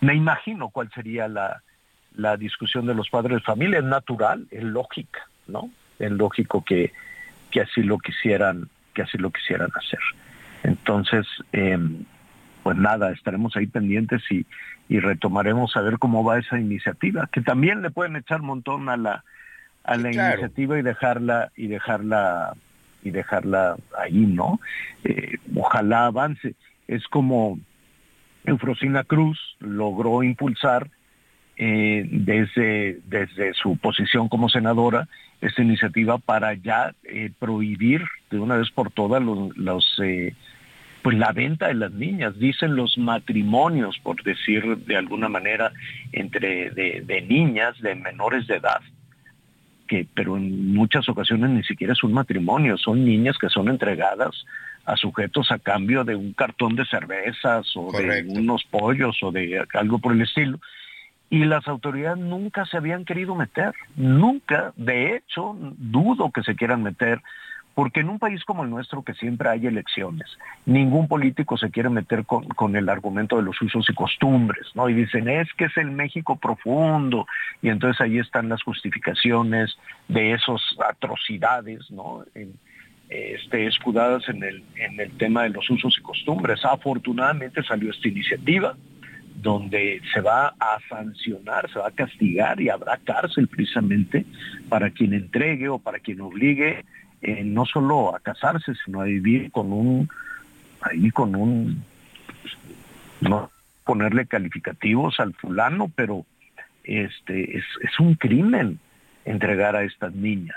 me imagino cuál sería la, la discusión de los padres de familia, es natural, es lógica, ¿no? Es lógico que, que así lo quisieran, que así lo quisieran hacer. Entonces, em, pues nada, estaremos ahí pendientes y, y retomaremos a ver cómo va esa iniciativa, que también le pueden echar montón a la a la iniciativa y dejarla y dejarla y dejarla ahí, ¿no? Eh, ojalá avance. Es como Eufrosina Cruz logró impulsar eh, desde, desde su posición como senadora esta iniciativa para ya eh, prohibir de una vez por todas los, los pues la venta de las niñas, dicen los matrimonios, por decir de alguna manera, entre de, niñas, de menores de edad, que, pero en muchas ocasiones ni siquiera es un matrimonio, son niñas que son entregadas a sujetos a cambio de un cartón de cervezas o de unos pollos o de algo por el estilo. Y las autoridades nunca se habían querido meter, nunca, de hecho, dudo que se quieran meter porque en un país como el nuestro, que siempre hay elecciones, ningún político se quiere meter con, el argumento de los usos y costumbres, ¿no? Y dicen, es que es el México profundo, y entonces ahí están las justificaciones de esas atrocidades, ¿no? este, escudadas en el, en el tema de los usos y costumbres. Afortunadamente salió esta iniciativa donde se va a sancionar, se va a castigar y habrá cárcel precisamente para quien entregue o para quien obligue eh, no solo a casarse, sino a vivir con un, ahí con un, no ponerle calificativos al fulano, pero este es, un crimen entregar a estas niñas.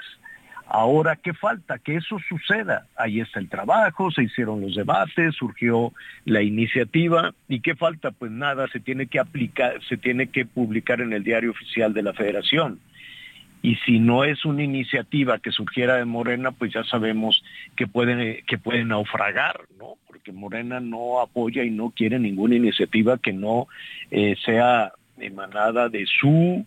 Ahora, ¿qué falta? Que eso suceda. Ahí está el trabajo, se hicieron los debates, surgió la iniciativa. ¿Y qué falta? Pues nada, se tiene que aplicar, se tiene que publicar en el diario oficial de la federación. Y si no es una iniciativa que surgiera de Morena, pues ya sabemos que pueden, que pueden naufragar, ¿no? Porque Morena no apoya y no quiere ninguna iniciativa que no eh, sea emanada de su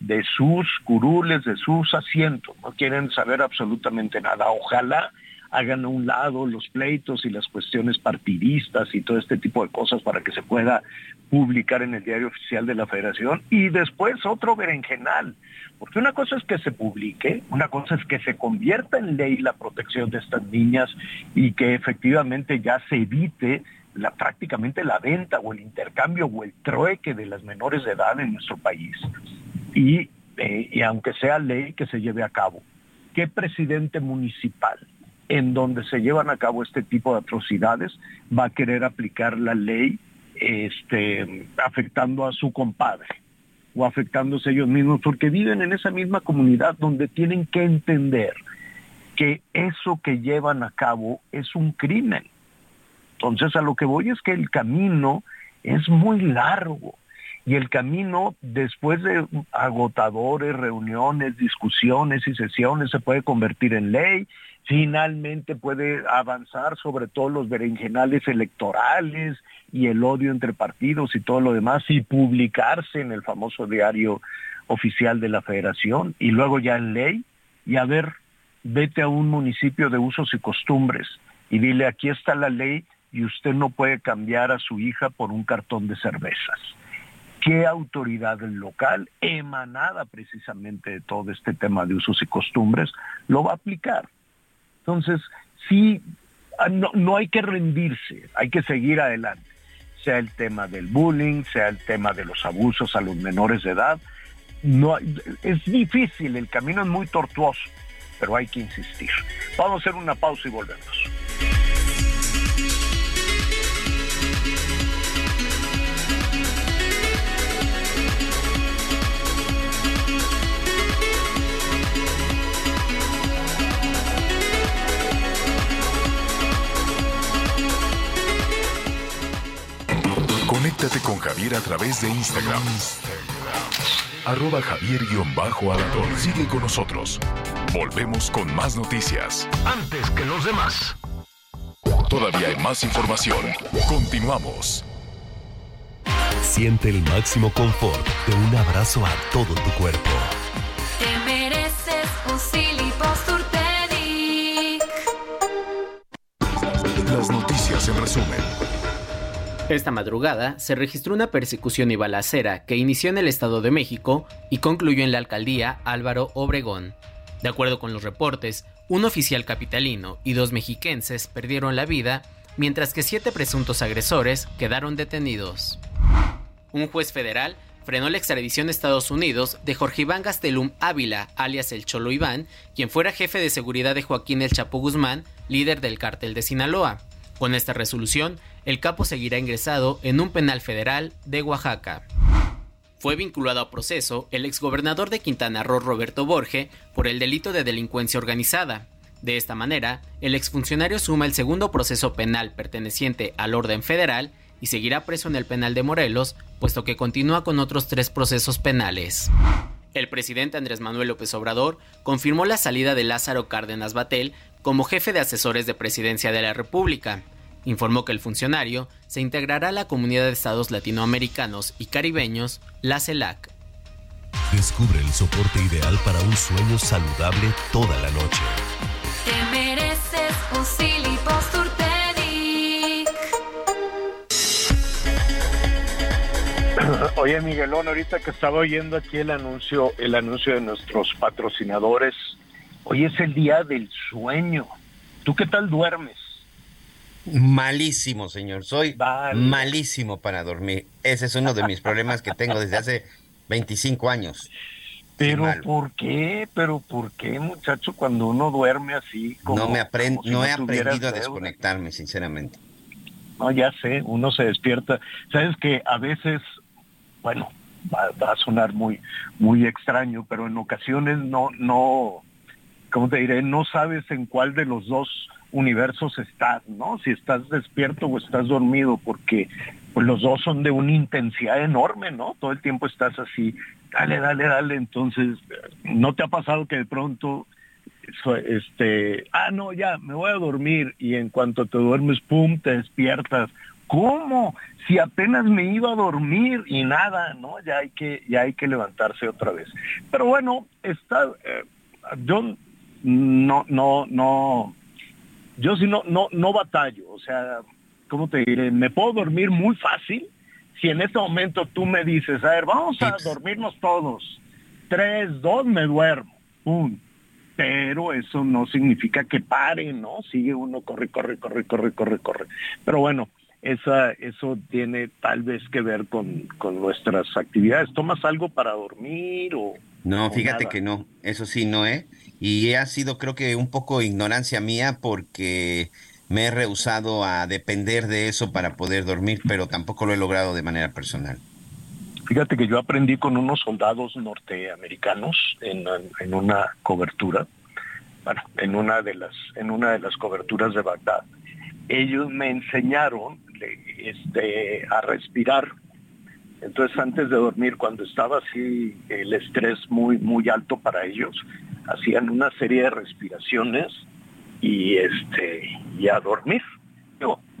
de sus curules, de sus asientos, no quieren saber absolutamente nada. Ojalá hagan a un lado los pleitos y las cuestiones partidistas y todo este tipo de cosas para que se pueda publicar en el diario oficial de la federación y después otro berenjenal, porque una cosa es que se publique, una cosa es que se convierta en ley la protección de estas niñas y que efectivamente ya se evite la, prácticamente la venta o el intercambio o el trueque de las menores de edad en nuestro país y, eh, y aunque sea ley que se lleve a cabo. ¿Qué presidente municipal en donde se llevan a cabo este tipo de atrocidades va a querer aplicar la ley este, afectando a su compadre o afectándose ellos mismos, porque viven en esa misma comunidad donde tienen que entender que eso que llevan a cabo es un crimen. Entonces a lo que voy es que el camino es muy largo y el camino, después de agotadores, reuniones, discusiones y sesiones, se puede convertir en ley, finalmente puede avanzar sobre todos los berenjenales electorales y el odio entre partidos y todo lo demás, y publicarse en el famoso diario oficial de la federación, y luego ya en ley, y a ver, vete a un municipio de usos y costumbres y dile, aquí está la ley y usted no puede cambiar a su hija por un cartón de cervezas qué autoridad local, emanada precisamente de todo este tema de usos y costumbres, lo va a aplicar. Entonces, sí, ah, no, hay que rendirse, hay que seguir adelante, sea el tema del bullying, sea el tema de los abusos a los menores de edad. No, es difícil, el camino es muy tortuoso, pero hay que insistir. Vamos a hacer una pausa y volvemos. Conéctate con Javier a través de Instagram. Arroba javier alador Sigue con nosotros. Volvemos con más noticias. Antes que los demás. Todavía hay más información. Continuamos. Siente el máximo confort de un abrazo a todo tu cuerpo. Te mereces un Las noticias en resumen. Esta madrugada se registró una persecución y balacera que inició en el Estado de México y concluyó en la alcaldía Álvaro Obregón. De acuerdo con los reportes, un oficial capitalino y dos mexiquenses perdieron la vida, mientras que siete presuntos agresores quedaron detenidos. Un juez federal frenó la extradición a Estados Unidos de Jorge Iván Gastelum Ávila, alias el Cholo Iván, quien fuera jefe de seguridad de Joaquín El Chapo Guzmán, líder del cártel de Sinaloa. Con esta resolución, el capo seguirá ingresado en un penal federal de Oaxaca. Fue vinculado a proceso el exgobernador de Quintana Roo Roberto Borge por el delito de delincuencia organizada. De esta manera, el exfuncionario suma el segundo proceso penal perteneciente al orden federal y seguirá preso en el penal de Morelos, puesto que continúa con otros tres procesos penales. El presidente Andrés Manuel López Obrador confirmó la salida de Lázaro Cárdenas Batel como jefe de asesores de presidencia de la República informó que el funcionario se integrará a la Comunidad de Estados Latinoamericanos y Caribeños, la CELAC. Descubre el soporte ideal para un sueño saludable toda la noche. Te mereces un *coughs* Oye Miguelón, ahorita que estaba oyendo aquí el anuncio, el anuncio de nuestros patrocinadores, hoy es el día del sueño. ¿Tú qué tal duermes? Malísimo, señor. Soy malísimo para dormir. Ese es uno de mis problemas que tengo desde hace 25 años. Pero ¿por qué? Pero ¿por qué, muchacho, cuando uno duerme así? Como, no me aprendo, no, he aprendido a desconectarme, sinceramente. No, ya sé, uno se despierta. Sabes que a veces, bueno, va, va, a sonar muy, muy extraño, pero en ocasiones no, no, ¿cómo te diré? No sabes en cuál de los dos universos estás, ¿no? Si estás despierto o estás dormido, porque pues los dos son de una intensidad enorme, ¿no? Todo el tiempo estás así, dale, dale, dale. Entonces, ¿no te ha pasado que de pronto, este, ah, no, ya, me voy a dormir y en cuanto te duermes, pum, te despiertas? ¿Cómo? Si apenas me iba a dormir y nada, ¿no? Ya hay que, ya hay que levantarse otra vez. Pero bueno, está, eh, yo no, no, no, yo sí no, no, no batallo, o sea, ¿cómo te diré? Me puedo dormir muy fácil si en este momento tú me dices, a ver, vamos a dormirnos todos. Tres, dos, me duermo. Un. Pero eso no significa que pare, ¿no? Sigue uno, corre, corre, corre, corre, corre, corre. Pero bueno, esa, eso tiene tal vez que ver con, con nuestras actividades. ¿Tomas algo para dormir o...? No, fíjate que no, eso sí, no, ¿eh? Y ha sido creo que un poco ignorancia mía porque me he rehusado a depender de eso para poder dormir, pero tampoco lo he logrado de manera personal. Fíjate que yo aprendí con unos soldados norteamericanos en, en una cobertura, bueno, en una de las, en una de las coberturas de Bagdad. Ellos me enseñaron este, a respirar entonces antes de dormir, cuando estaba así el estrés muy, muy alto para ellos, hacían una serie de respiraciones y este y a dormir.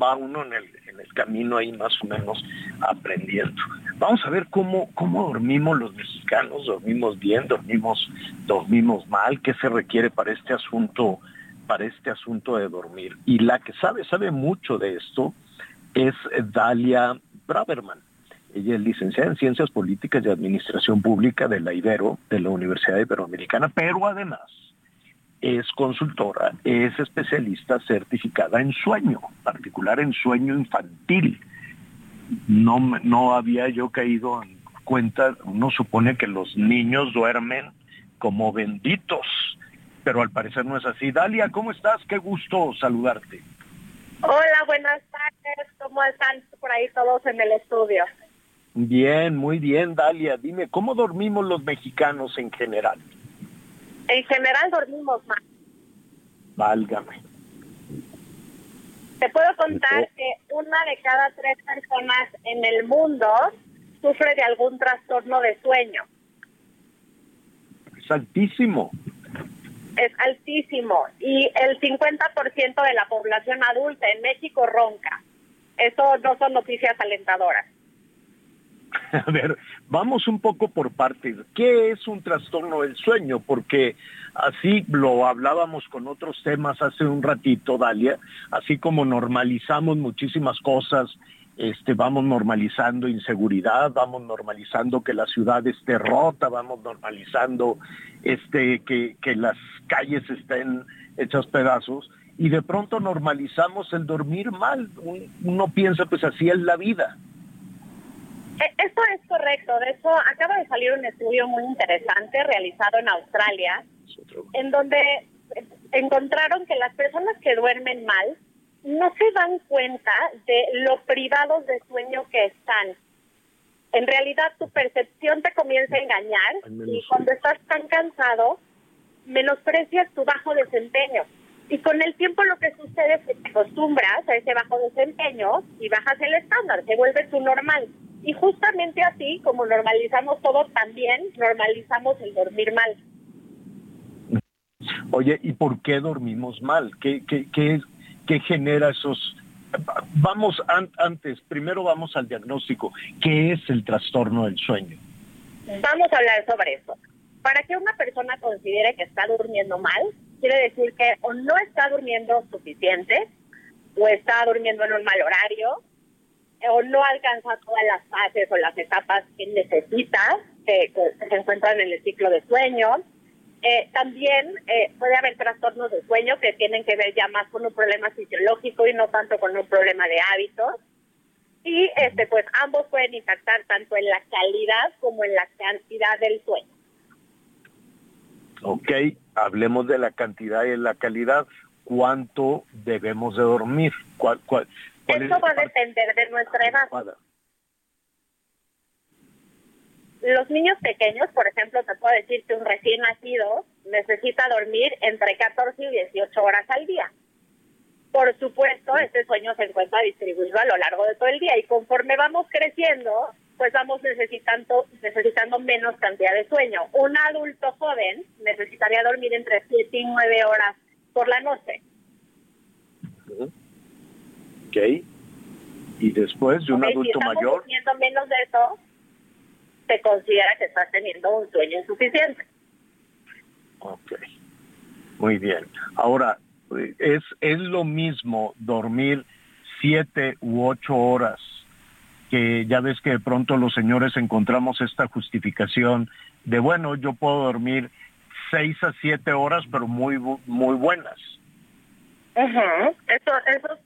va uno en el, en el camino ahí más o menos aprendiendo. Vamos a ver cómo, cómo dormimos los mexicanos, dormimos bien, dormimos, dormimos mal, qué se requiere para este asunto, para este asunto de dormir. Y la que sabe, sabe mucho de esto es Dalia Braverman ella es licenciada en Ciencias Políticas y Administración Pública de la Ibero, de la Universidad Iberoamericana, pero además es consultora, es especialista certificada en sueño, particular en sueño infantil. No, no había yo caído en cuenta, uno supone que los niños duermen como benditos, pero al parecer no es así. Dalia, ¿cómo estás? Qué gusto saludarte. Hola, buenas tardes. ¿Cómo están por ahí todos en el estudio? Bien, muy bien, Dalia. Dime, ¿cómo dormimos los mexicanos en general? En general dormimos mal. Válgame. Te puedo contar que una de cada tres personas en el mundo sufre de algún trastorno de sueño. Es altísimo. Es altísimo. Y el 50% de la población adulta en México ronca. Eso no son noticias alentadoras. *laughs* A ver, vamos un poco por partes. ¿Qué es un trastorno del sueño? Porque así lo hablábamos con otros temas hace un ratito, Dalia, así como normalizamos muchísimas cosas, este, vamos normalizando inseguridad, vamos normalizando que la ciudad esté rota, vamos normalizando este, que, que las calles estén hechas pedazos y de pronto normalizamos el dormir mal. Uno piensa, pues así es la vida. Eh, Esto es correcto. De hecho, acaba de salir un estudio muy interesante realizado en Australia, en donde encontraron que las personas que duermen mal no se dan cuenta de lo privados de sueño que están. En realidad, tu percepción te comienza a engañar y cuando estás tan cansado, menosprecias tu bajo desempeño. Y con el tiempo lo que sucede es que te acostumbras a ese bajo desempeño y bajas el estándar, se vuelve tu normal. Y justamente así, como normalizamos todo, también normalizamos el dormir mal. Oye, ¿y por qué dormimos mal? ¿Qué, qué, qué, qué genera esos... Vamos antes, primero vamos al diagnóstico. ¿Qué es el trastorno del sueño? Vamos a hablar sobre eso. Para que una persona considere que está durmiendo mal, quiere decir que o no está durmiendo suficiente, o está durmiendo en un mal horario, o no alcanza todas las fases o las etapas que necesita, que, se encuentran en el ciclo de sueño. Eh, también eh, puede haber trastornos de sueño que tienen que ver ya más con un problema fisiológico y no tanto con un problema de hábitos. Y este, pues ambos pueden impactar tanto en la calidad como en la cantidad del sueño. Ok, hablemos de la cantidad y la calidad. ¿Cuánto debemos de dormir? ¿Cuál, cuál, eso va a depender de nuestra edad. Los niños pequeños, por ejemplo, te puedo decir que un recién nacido necesita dormir entre 14 y 18 horas al día. Por supuesto, este sueño se encuentra distribuido a lo largo de todo el día y conforme vamos creciendo, pues vamos necesitando, necesitando menos cantidad de sueño. Un adulto joven necesitaría dormir entre 7 y 9 horas por la noche. Ok. Y después de un Ok, adulto si mayor, menos de eso, se considera que estás teniendo un sueño insuficiente. ok. Muy bien. Ahora, es, es lo mismo dormir siete u ocho horas, que ya ves que de pronto los señores encontramos esta justificación de, bueno, yo puedo dormir seis a siete horas, pero muy, muy buenas. Ujú. Eso, eso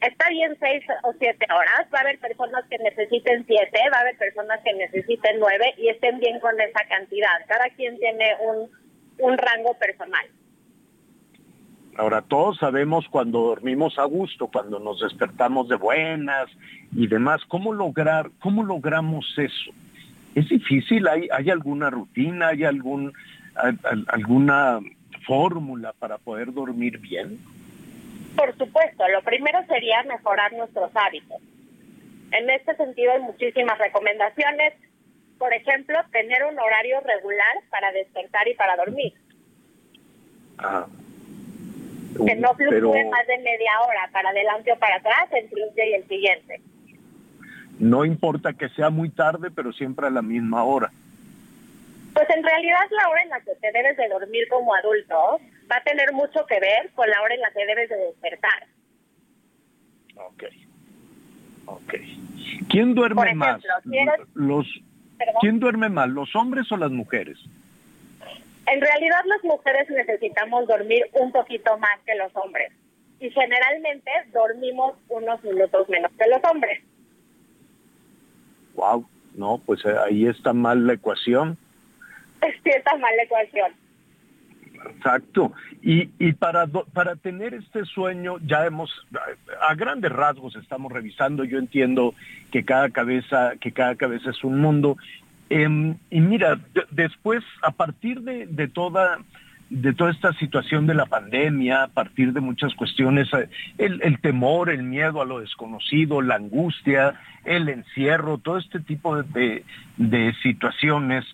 está bien seis o siete horas. Va a haber personas que necesiten siete, va a haber personas que necesiten nueve y estén bien con esa cantidad. Cada quien tiene un, un rango personal. Ahora, todos sabemos cuando dormimos a gusto, cuando nos despertamos de buenas y demás. ¿Cómo lograr, cómo logramos eso? ¿Es difícil? ¿Hay, hay alguna rutina? ¿Hay algún, al- al- alguna fórmula para poder dormir bien? Por supuesto, lo primero sería mejorar nuestros hábitos. En este sentido hay muchísimas recomendaciones. Por ejemplo, tener un horario regular para despertar y para dormir. Ah, Que no fluctúe pero más de media hora para adelante o para atrás entre un día y el siguiente. no importa que sea muy tarde, pero siempre a la misma hora. Pues en realidad la hora en la que te debes de dormir como adulto va a tener mucho que ver con la hora en la que debes de despertar. Ok. Ok. ¿Quién duerme Por ejemplo, más? si eres- Los, Perdón. ¿Quién duerme más, los hombres o las mujeres? En realidad las mujeres necesitamos dormir un poquito más que los hombres. Y generalmente dormimos unos minutos menos que los hombres. Wow, no, pues eh, ahí está mal la ecuación. *laughs* Sí, está mal la ecuación. Exacto. Y, y para, para tener este sueño, ya hemos, a grandes rasgos estamos revisando, yo entiendo que cada cabeza, que cada cabeza es un mundo. Em, y mira, de- después, a partir de, de toda de toda esta situación de la pandemia, a partir de muchas cuestiones, eh, el, temor, el miedo a lo desconocido, la angustia, el encierro, todo este tipo de- de situaciones,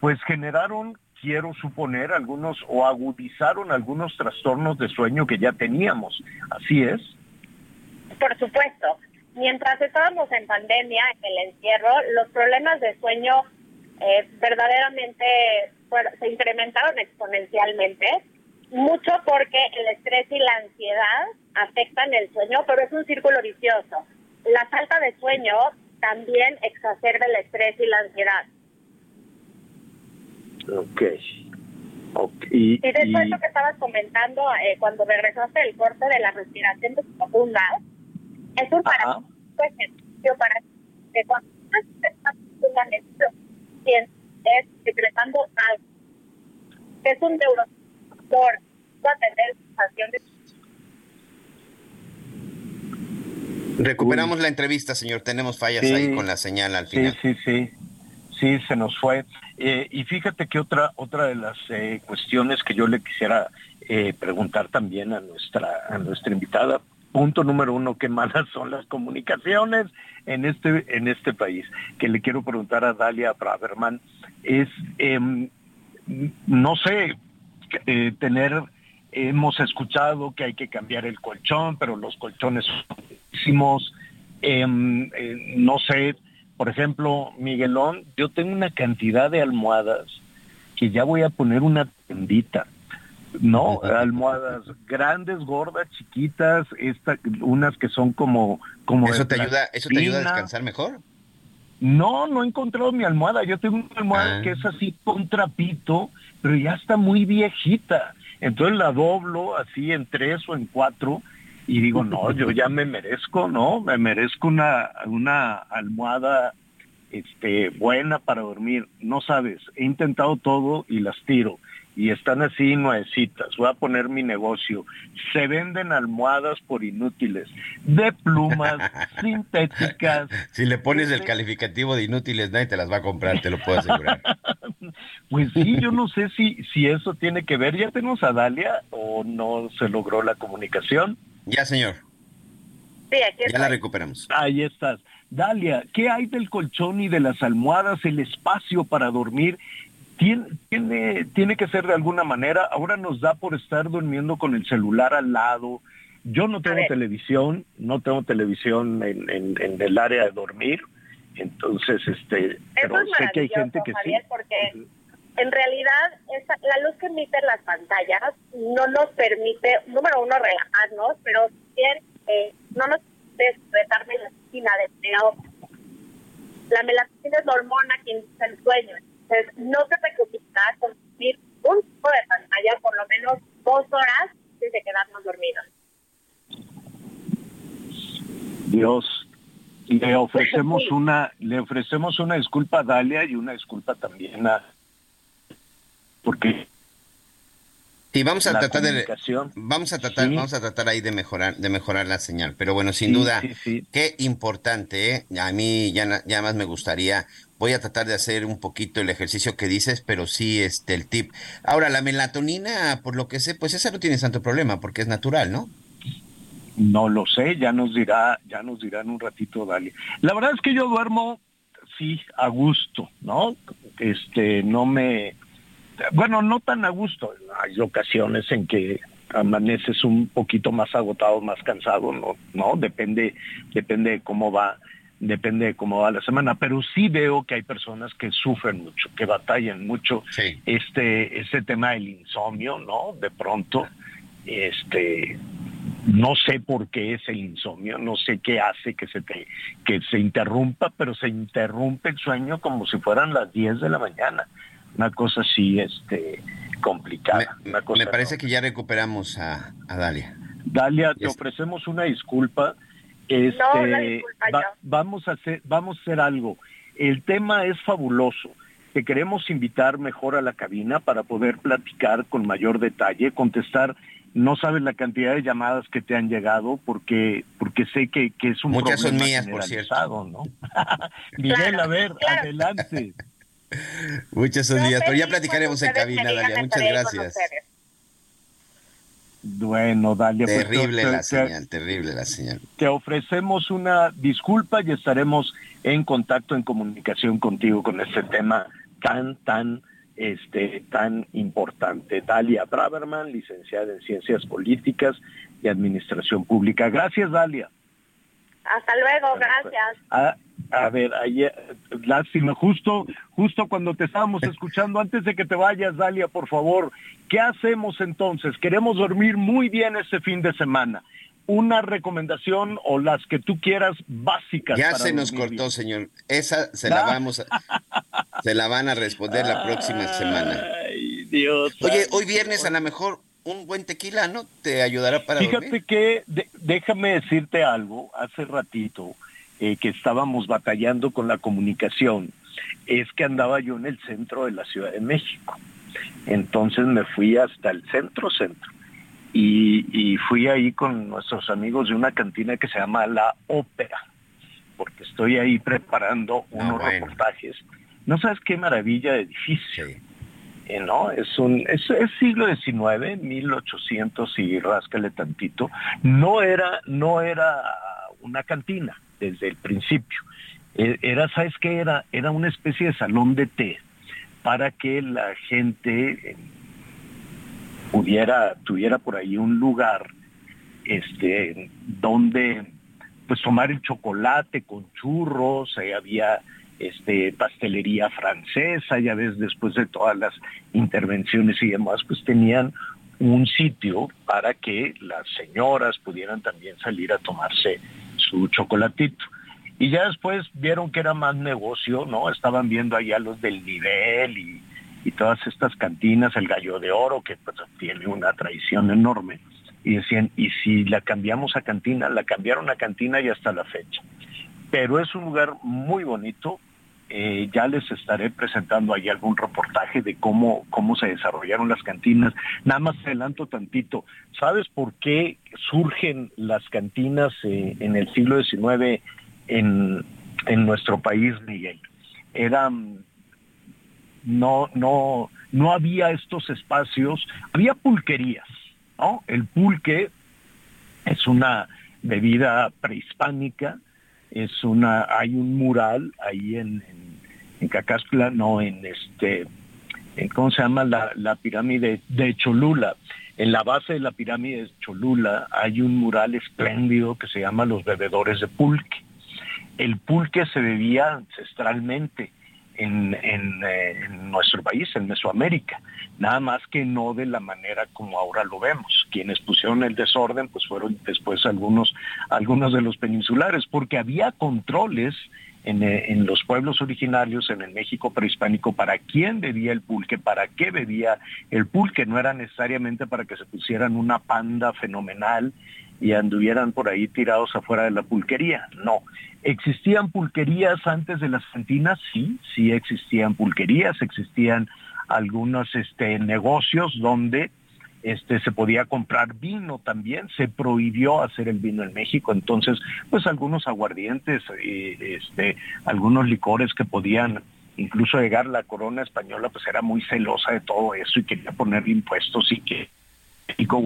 pues generaron, quiero suponer, algunos o agudizaron algunos trastornos de sueño que ya teníamos. Así es. Por supuesto. Mientras estábamos en pandemia, en el encierro, los problemas de sueño eh, verdaderamente fueron- se incrementaron exponencialmente, mucho porque el estrés y la ansiedad afectan el sueño, pero es un círculo vicioso. La falta de sueño también exacerba el estrés y la ansiedad. Ok. Ok, Y, Y de hecho, y- eso que estabas comentando eh, cuando regresaste del corte de la respiración profunda, es un para pues, ejercicio para que cuando estás sientes secretando algo. Es un neurotransmisor, va a tener sensaciones Recuperamos la entrevista, señor. Tenemos fallas Sí. ahí con la señal al Sí, final. sí, sí. Sí, se nos fue. Eh, y fíjate que otra, otra de las eh, cuestiones que yo le quisiera eh, preguntar también a nuestra, a nuestra invitada, punto número uno, qué malas son las comunicaciones en este, en este país, que le quiero preguntar a Dalia Braverman, es, em, no sé, tener, hemos escuchado que hay que cambiar el colchón, pero los colchones son carísimos. Em, no sé, por ejemplo, Miguelón, yo tengo una cantidad de almohadas que ya voy a poner una tendita. No, almohadas grandes, gordas, chiquitas, esta, unas que son como, como ¿Eso te ayuda, eso te ayuda a descansar mejor? No, no he encontrado mi almohada. Yo tengo una almohada Ah. que es así con trapito, pero ya está muy viejita. Entonces la doblo así en tres o en cuatro y digo, no, *laughs* yo ya me merezco, ¿no? Me merezco una, una almohada este, buena para dormir. No sabes, he intentado todo y las tiro. Y están así nuevecitas. Voy a poner mi negocio. Se venden almohadas por inútiles, de plumas, *laughs* sintéticas, Si le pones el calificativo de inútiles, nadie te las va a comprar, te lo puedo asegurar. *laughs* Pues sí, yo no sé si, si eso tiene que ver. ¿Ya tenemos a Dalia o no se logró la comunicación? Ya, señor. Sí, aquí Ya la recuperamos. Ahí estás. Dalia, ¿qué hay del colchón y de las almohadas, el espacio para dormir? Tiene, tiene, tiene que ser de alguna manera. Ahora nos da por estar durmiendo con el celular al lado. Yo no tengo televisión, no tengo televisión en, en- en el área de dormir. Entonces, este, pero es sé que hay gente que sí. Porque en realidad esa- la luz que emiten las pantallas no nos permite, número uno, relajarnos, pero también eh, no nos expresar melatonina de óptima. La melatonina es la hormona que induce el sueño. Entonces, no se recomienda consumir un tipo de pantalla por lo menos dos horas antes de quedarnos dormidos. Dios, le ofrecemos una, le ofrecemos una disculpa a Dalia y una disculpa también a porque Sí, vamos a La tratar de vamos a tratar Sí. vamos a tratar ahí de mejorar de mejorar la señal, pero bueno, sin Sí, duda sí, qué importante, ¿eh? A mí ya ya más me gustaría voy a tratar de hacer un poquito el ejercicio que dices, pero sí este el tip. Ahora la melatonina, por lo que sé, pues esa no tiene tanto problema porque es natural, ¿no? No lo sé, ya nos dirá, ya nos dirá en un ratito Dalia. La verdad es que yo duermo, sí, a gusto, ¿no? Este, no me, bueno, no tan a gusto. Hay ocasiones en que amaneces un poquito más agotado, más cansado, no, no, depende, depende de cómo va, depende de cómo va la semana. Pero sí veo que hay personas que sufren mucho, que batallan mucho. Este, ese tema del insomnio, ¿no? De pronto, este, no sé por qué es el insomnio, no sé qué hace que se te, que se interrumpa, pero se interrumpe el sueño como si fueran las 10 de la mañana. Una cosa así, este, complicada. una cosa Me parece que ya recuperamos a, a Dalia. Dalia, te ofrecemos una disculpa. Este, No, disculpa va- vamos a hacer, vamos a hacer algo. El tema es fabuloso. Te queremos invitar mejor a la cabina para poder platicar con mayor detalle, contestar. No sabes la cantidad de llamadas que te han llegado porque porque sé que, que es un Muchas son mías, por cierto. ¿no? *laughs* *laughs* Miguel, a ver, adelante. Muchas días, pero ya platicaremos en cabina, Dalia. Muchas gracias. Bueno, Dalia, pues, Terrible te- la te- señal, terrible la señal. te ofrecemos una disculpa y estaremos en contacto, en comunicación contigo con este tema tan, tan, este, tan importante. Dalia Braverman, licenciada en Ciencias Políticas y Administración Pública. Gracias, Dalia. Hasta luego, gracias. A, a ver, ayer, lástima, justo, justo cuando te estábamos *laughs* escuchando, antes de que te vayas, Dalia, por favor, ¿qué hacemos entonces? Queremos dormir muy bien este fin de semana. Una recomendación o las que tú quieras básicas. Ya para se nos cortó, bien. señor. Esa se la Ah. vamos a, se la van a responder la próxima semana. Ay, Dios. Oye, hoy viernes a lo mejor un buen tequila, ¿no? Te ayudará para Fíjate dormir. que, de- déjame decirte algo, hace ratito eh, que estábamos batallando con la comunicación, es que andaba yo en el centro de la Ciudad de México. Entonces me fui hasta el centro, centro. Y, y fui ahí con nuestros amigos de una cantina que se llama La Ópera, porque estoy ahí preparando unos bueno. reportajes. No sabes qué maravilla de edificio. ¿No? Es un es, es siglo XIX, 1800 y ráscale tantito. No era no era una cantina desde el principio. Eh, Era, ¿sabes qué era? Era una especie de salón de té para que la gente eh, pudiera tuviera por ahí un lugar este donde pues tomar el chocolate con churros, ahí había este pastelería francesa, ya ves, después de todas las intervenciones y demás, pues tenían un sitio para que las señoras pudieran también salir a tomarse su chocolatito. Y ya después vieron que era más negocio, ¿no? Estaban viendo allá los del nivel y, todas estas cantinas, el gallo de oro, que pues tiene una tradición enorme. Y decían, ¿y si la cambiamos a cantina? La cambiaron a cantina y hasta la fecha. Pero es un lugar muy bonito. Eh, ya les estaré presentando ahí algún reportaje de cómo, cómo se desarrollaron las cantinas. Nada más adelanto tantito. ¿Sabes por qué surgen las cantinas eh, en el siglo XIX en, en nuestro país, Miguel? Eran no, no, no había estos espacios, había pulquerías, ¿no? El pulque es una bebida prehispánica, es una, hay un mural ahí en, en, no, en este, ¿cómo se llama? La, la pirámide de Cholula. En la base de la pirámide de Cholula hay un mural espléndido que se llama Los Bebedores de Pulque. El pulque se bebía ancestralmente en, eh, en, nuestro país, en Mesoamérica, nada más que no de la manera como ahora lo vemos. Quienes pusieron el desorden pues fueron después algunos, algunos de los peninsulares, porque había controles en, eh, en, los pueblos originarios, en el México prehispánico, para quién bebía el pulque, para qué bebía el pulque. No era necesariamente para que se pusieran una panda fenomenal y anduvieran por ahí tirados afuera de la pulquería. No. ¿Existían pulquerías antes de las cantinas? Sí, sí existían pulquerías, existían algunos este, negocios donde este, se podía comprar vino también, se prohibió hacer el vino en México, entonces pues algunos aguardientes, este, algunos licores que podían incluso llegar la corona española pues era muy celosa de todo eso y quería poner impuestos y que México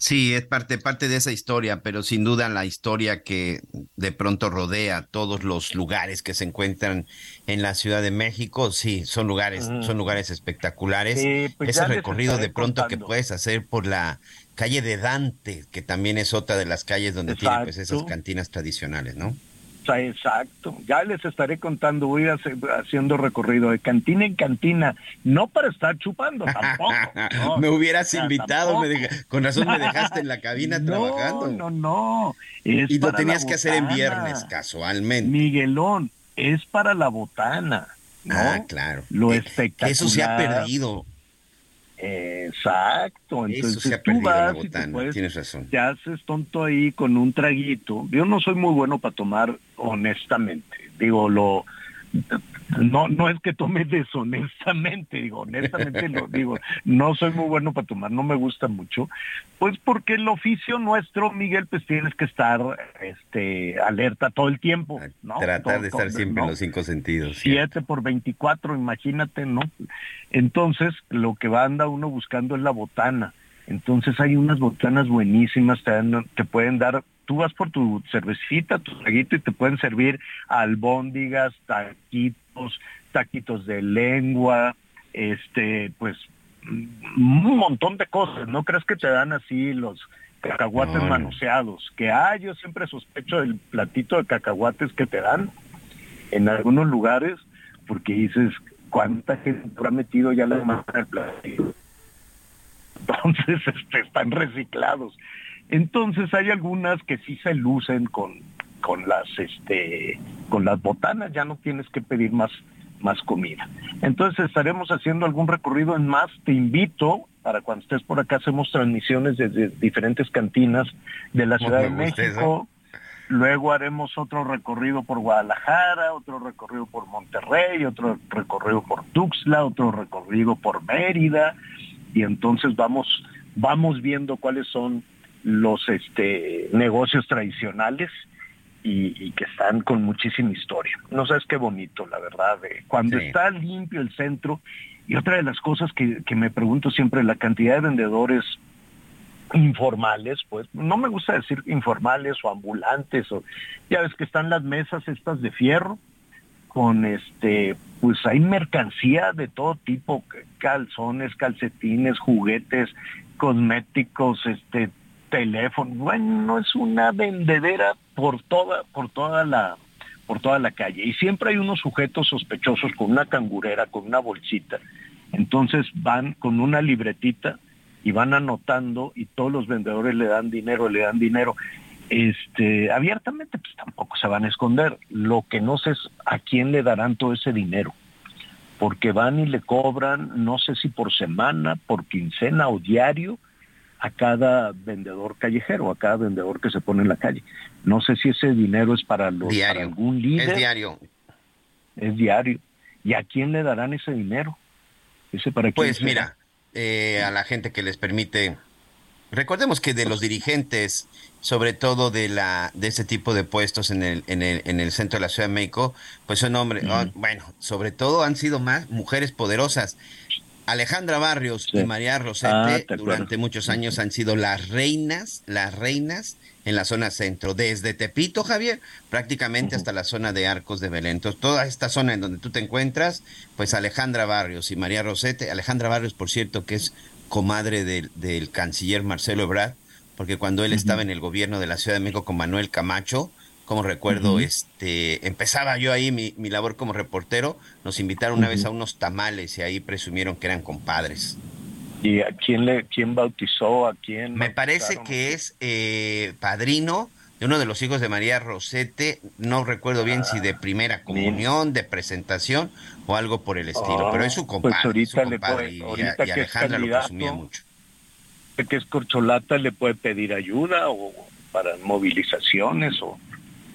Sí, es parte, parte de esa historia, pero sin duda la historia que de pronto rodea todos los lugares que se encuentran en la Ciudad de México, sí, son lugares, son lugares espectaculares. Pues Ese recorrido de pronto que puedes hacer por la calle de Dante, que también es otra de las calles donde tiene pues esas cantinas tradicionales, ¿no? Exacto, ya les estaré contando, voy a haciendo recorrido de cantina en cantina, no para estar chupando tampoco. *laughs* me hubieras invitado, con razón me dejaste en la *laughs* cabina trabajando. No, no, y lo tenías que hacer en viernes, casualmente. Miguelón, es para la botana. Ah, claro. Lo espectacular. Eso se ha perdido. Exacto, entonces tú vas y te, puedes, tienes razón. te haces tonto ahí con un traguito. Yo no soy muy bueno para tomar honestamente. Digo, lo no no es que tome *laughs* deshonestamente, digo, honestamente lo *laughs* digo, no soy muy bueno para tomar, no me gusta mucho, pues porque el oficio nuestro, Miguel, pues tienes que estar este alerta todo el tiempo, ¿no? Tratar de estar siempre en los cinco sentidos. Siete por veinticuatro, imagínate, ¿no? Entonces, lo que va anda uno buscando es la botana. Entonces hay unas botanas buenísimas, te, te pueden dar tú vas por tu cervecita, tu traguito y te pueden servir albóndigas, taquitos, taquitos de lengua, este, pues un montón de cosas. No crees que te dan así los cacahuates manoseados, que ah, yo siempre sospecho del platito de cacahuates que te dan en algunos lugares, porque dices, ¿cuánta gente ha metido ya la mano en el platito? *laughs* Entonces este, están reciclados. Entonces hay algunas que sí se lucen con, con las este con las botanas, ya no tienes que pedir más más comida. Entonces estaremos haciendo algún recorrido en más. Te invito para cuando estés por acá hacemos transmisiones desde diferentes cantinas de la Ciudad de México. Luego haremos otro recorrido por Guadalajara, otro recorrido por Monterrey, otro recorrido por Tuxtla, otro recorrido por Mérida y entonces vamos vamos viendo cuáles son los este, negocios tradicionales y, que están con muchísima historia. No sabes qué bonito, la verdad, cuando está limpio el centro. Y otra de las cosas que, que me pregunto siempre, la cantidad de vendedores informales, pues no me gusta decir informales o ambulantes, o ya ves que están las mesas estas de fierro, con este, pues hay mercancía de todo tipo, calzones, calcetines, juguetes, cosméticos, este, teléfono. Bueno, es una vendedera por toda, por toda la, por toda la calle. Y siempre hay unos sujetos sospechosos con una cangurera, con una bolsita. Entonces van con una libretita y van anotando y todos los vendedores le dan dinero, le dan dinero. Este, abiertamente pues tampoco se van a esconder. Lo que no sé es a quién le darán todo ese dinero. Porque van y le cobran, no sé si por semana, por quincena o diario, a cada vendedor callejero, a cada vendedor que se pone en la calle. No sé si ese dinero es para, los, algún líder. Es diario. Es diario. ¿Y a quién le darán ese dinero? ¿Ese para pues mira, eh, a la gente que les permite Recordemos que de los dirigentes, sobre todo de la de ese tipo de puestos en el en el, en el centro de la Ciudad de México, pues son hombres, oh, bueno, sobre todo han sido más mujeres poderosas. Alejandra Barrios y María Rosete Ah, durante muchos años han sido las reinas, las reinas en la zona centro, desde Tepito, Javier, prácticamente hasta la zona de Arcos de Belén. Entonces, toda esta zona en donde tú te encuentras, pues Alejandra Barrios y María Rosete. Alejandra Barrios, por cierto, que es comadre del, del canciller Marcelo Ebrard, porque cuando él estaba en el gobierno de la Ciudad de México con Manuel Camacho, como recuerdo, este, empezaba yo ahí mi, mi labor como reportero, nos invitaron una vez a unos tamales y ahí presumieron que eran compadres. ¿Y a quién le quién bautizó? ¿A quién? Me parece que es eh, padrino de uno de los hijos de María Rosete, no recuerdo bien si de primera comunión, de presentación o algo por el estilo, Oh, pero es su pues compadre, ahorita su le puede- y, ahorita y Alejandra lo presumía mucho. que es corcholata le puede pedir ayuda o para movilizaciones o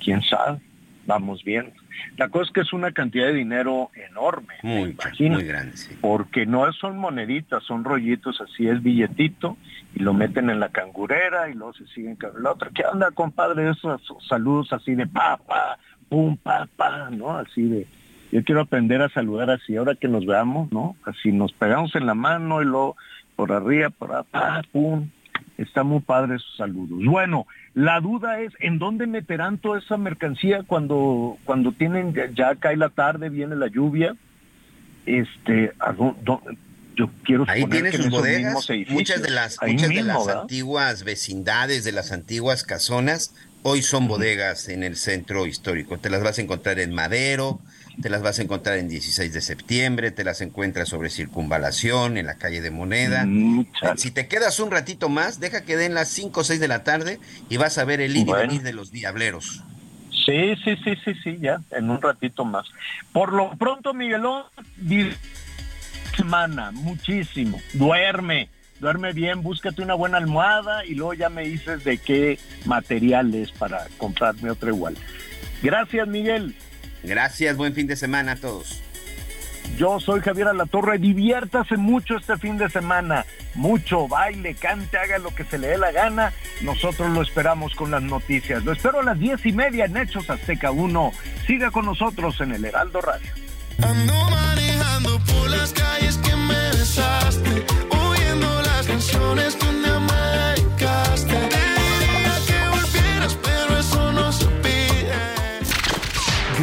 quién sabe, vamos bien. La cosa es que es una cantidad de dinero enorme, me Muy, imagino, muy grande, sí. porque no son moneditas, son rollitos, así es billetito y lo meten en la cangurera y luego se siguen. La otra, ¿qué onda, compadre? Esos saludos así de pa, pa, pum, pa, pa, ¿no? Así de, yo quiero aprender a saludar así, ahora que nos veamos, ¿no? Así nos pegamos en la mano y luego por arriba, por pa, pum. Está muy padre esos saludos. Bueno, la duda es, ¿en dónde meterán toda esa mercancía cuando, cuando tienen, ya, ya cae la tarde, viene la lluvia? Este, ¿a dó- dó- yo quiero Ahí tiene sus bodegas, muchas de las, ahí muchas de las ¿verdad? antiguas vecindades, de las antiguas casonas, hoy son bodegas en el centro histórico. Te las vas a encontrar en Madero, te las vas a encontrar en 16 de septiembre, te las encuentras sobre Circunvalación, en la calle de Moneda. Mm, si te quedas un ratito más, deja que den las 5 o 6 de la tarde y vas a ver el ir y Bueno. venir de los diableros. Sí, sí, sí, sí, sí, ya, en un ratito más. Por lo pronto, Miguelón, semana, muchísimo. Duerme, duerme bien, búscate una buena almohada y luego ya me dices de qué material es para comprarme otra igual. Gracias, Miguel. Gracias, buen fin de semana a todos. Yo soy Javier Alatorre, diviértase mucho este fin de semana, mucho, baile, cante, haga lo que se le dé la gana, nosotros lo esperamos con las noticias, lo espero a las diez y media en Hechos Azteca 1, siga con nosotros en el Heraldo Radio. Ando manejando por las calles que me besaste, oyendo las canciones que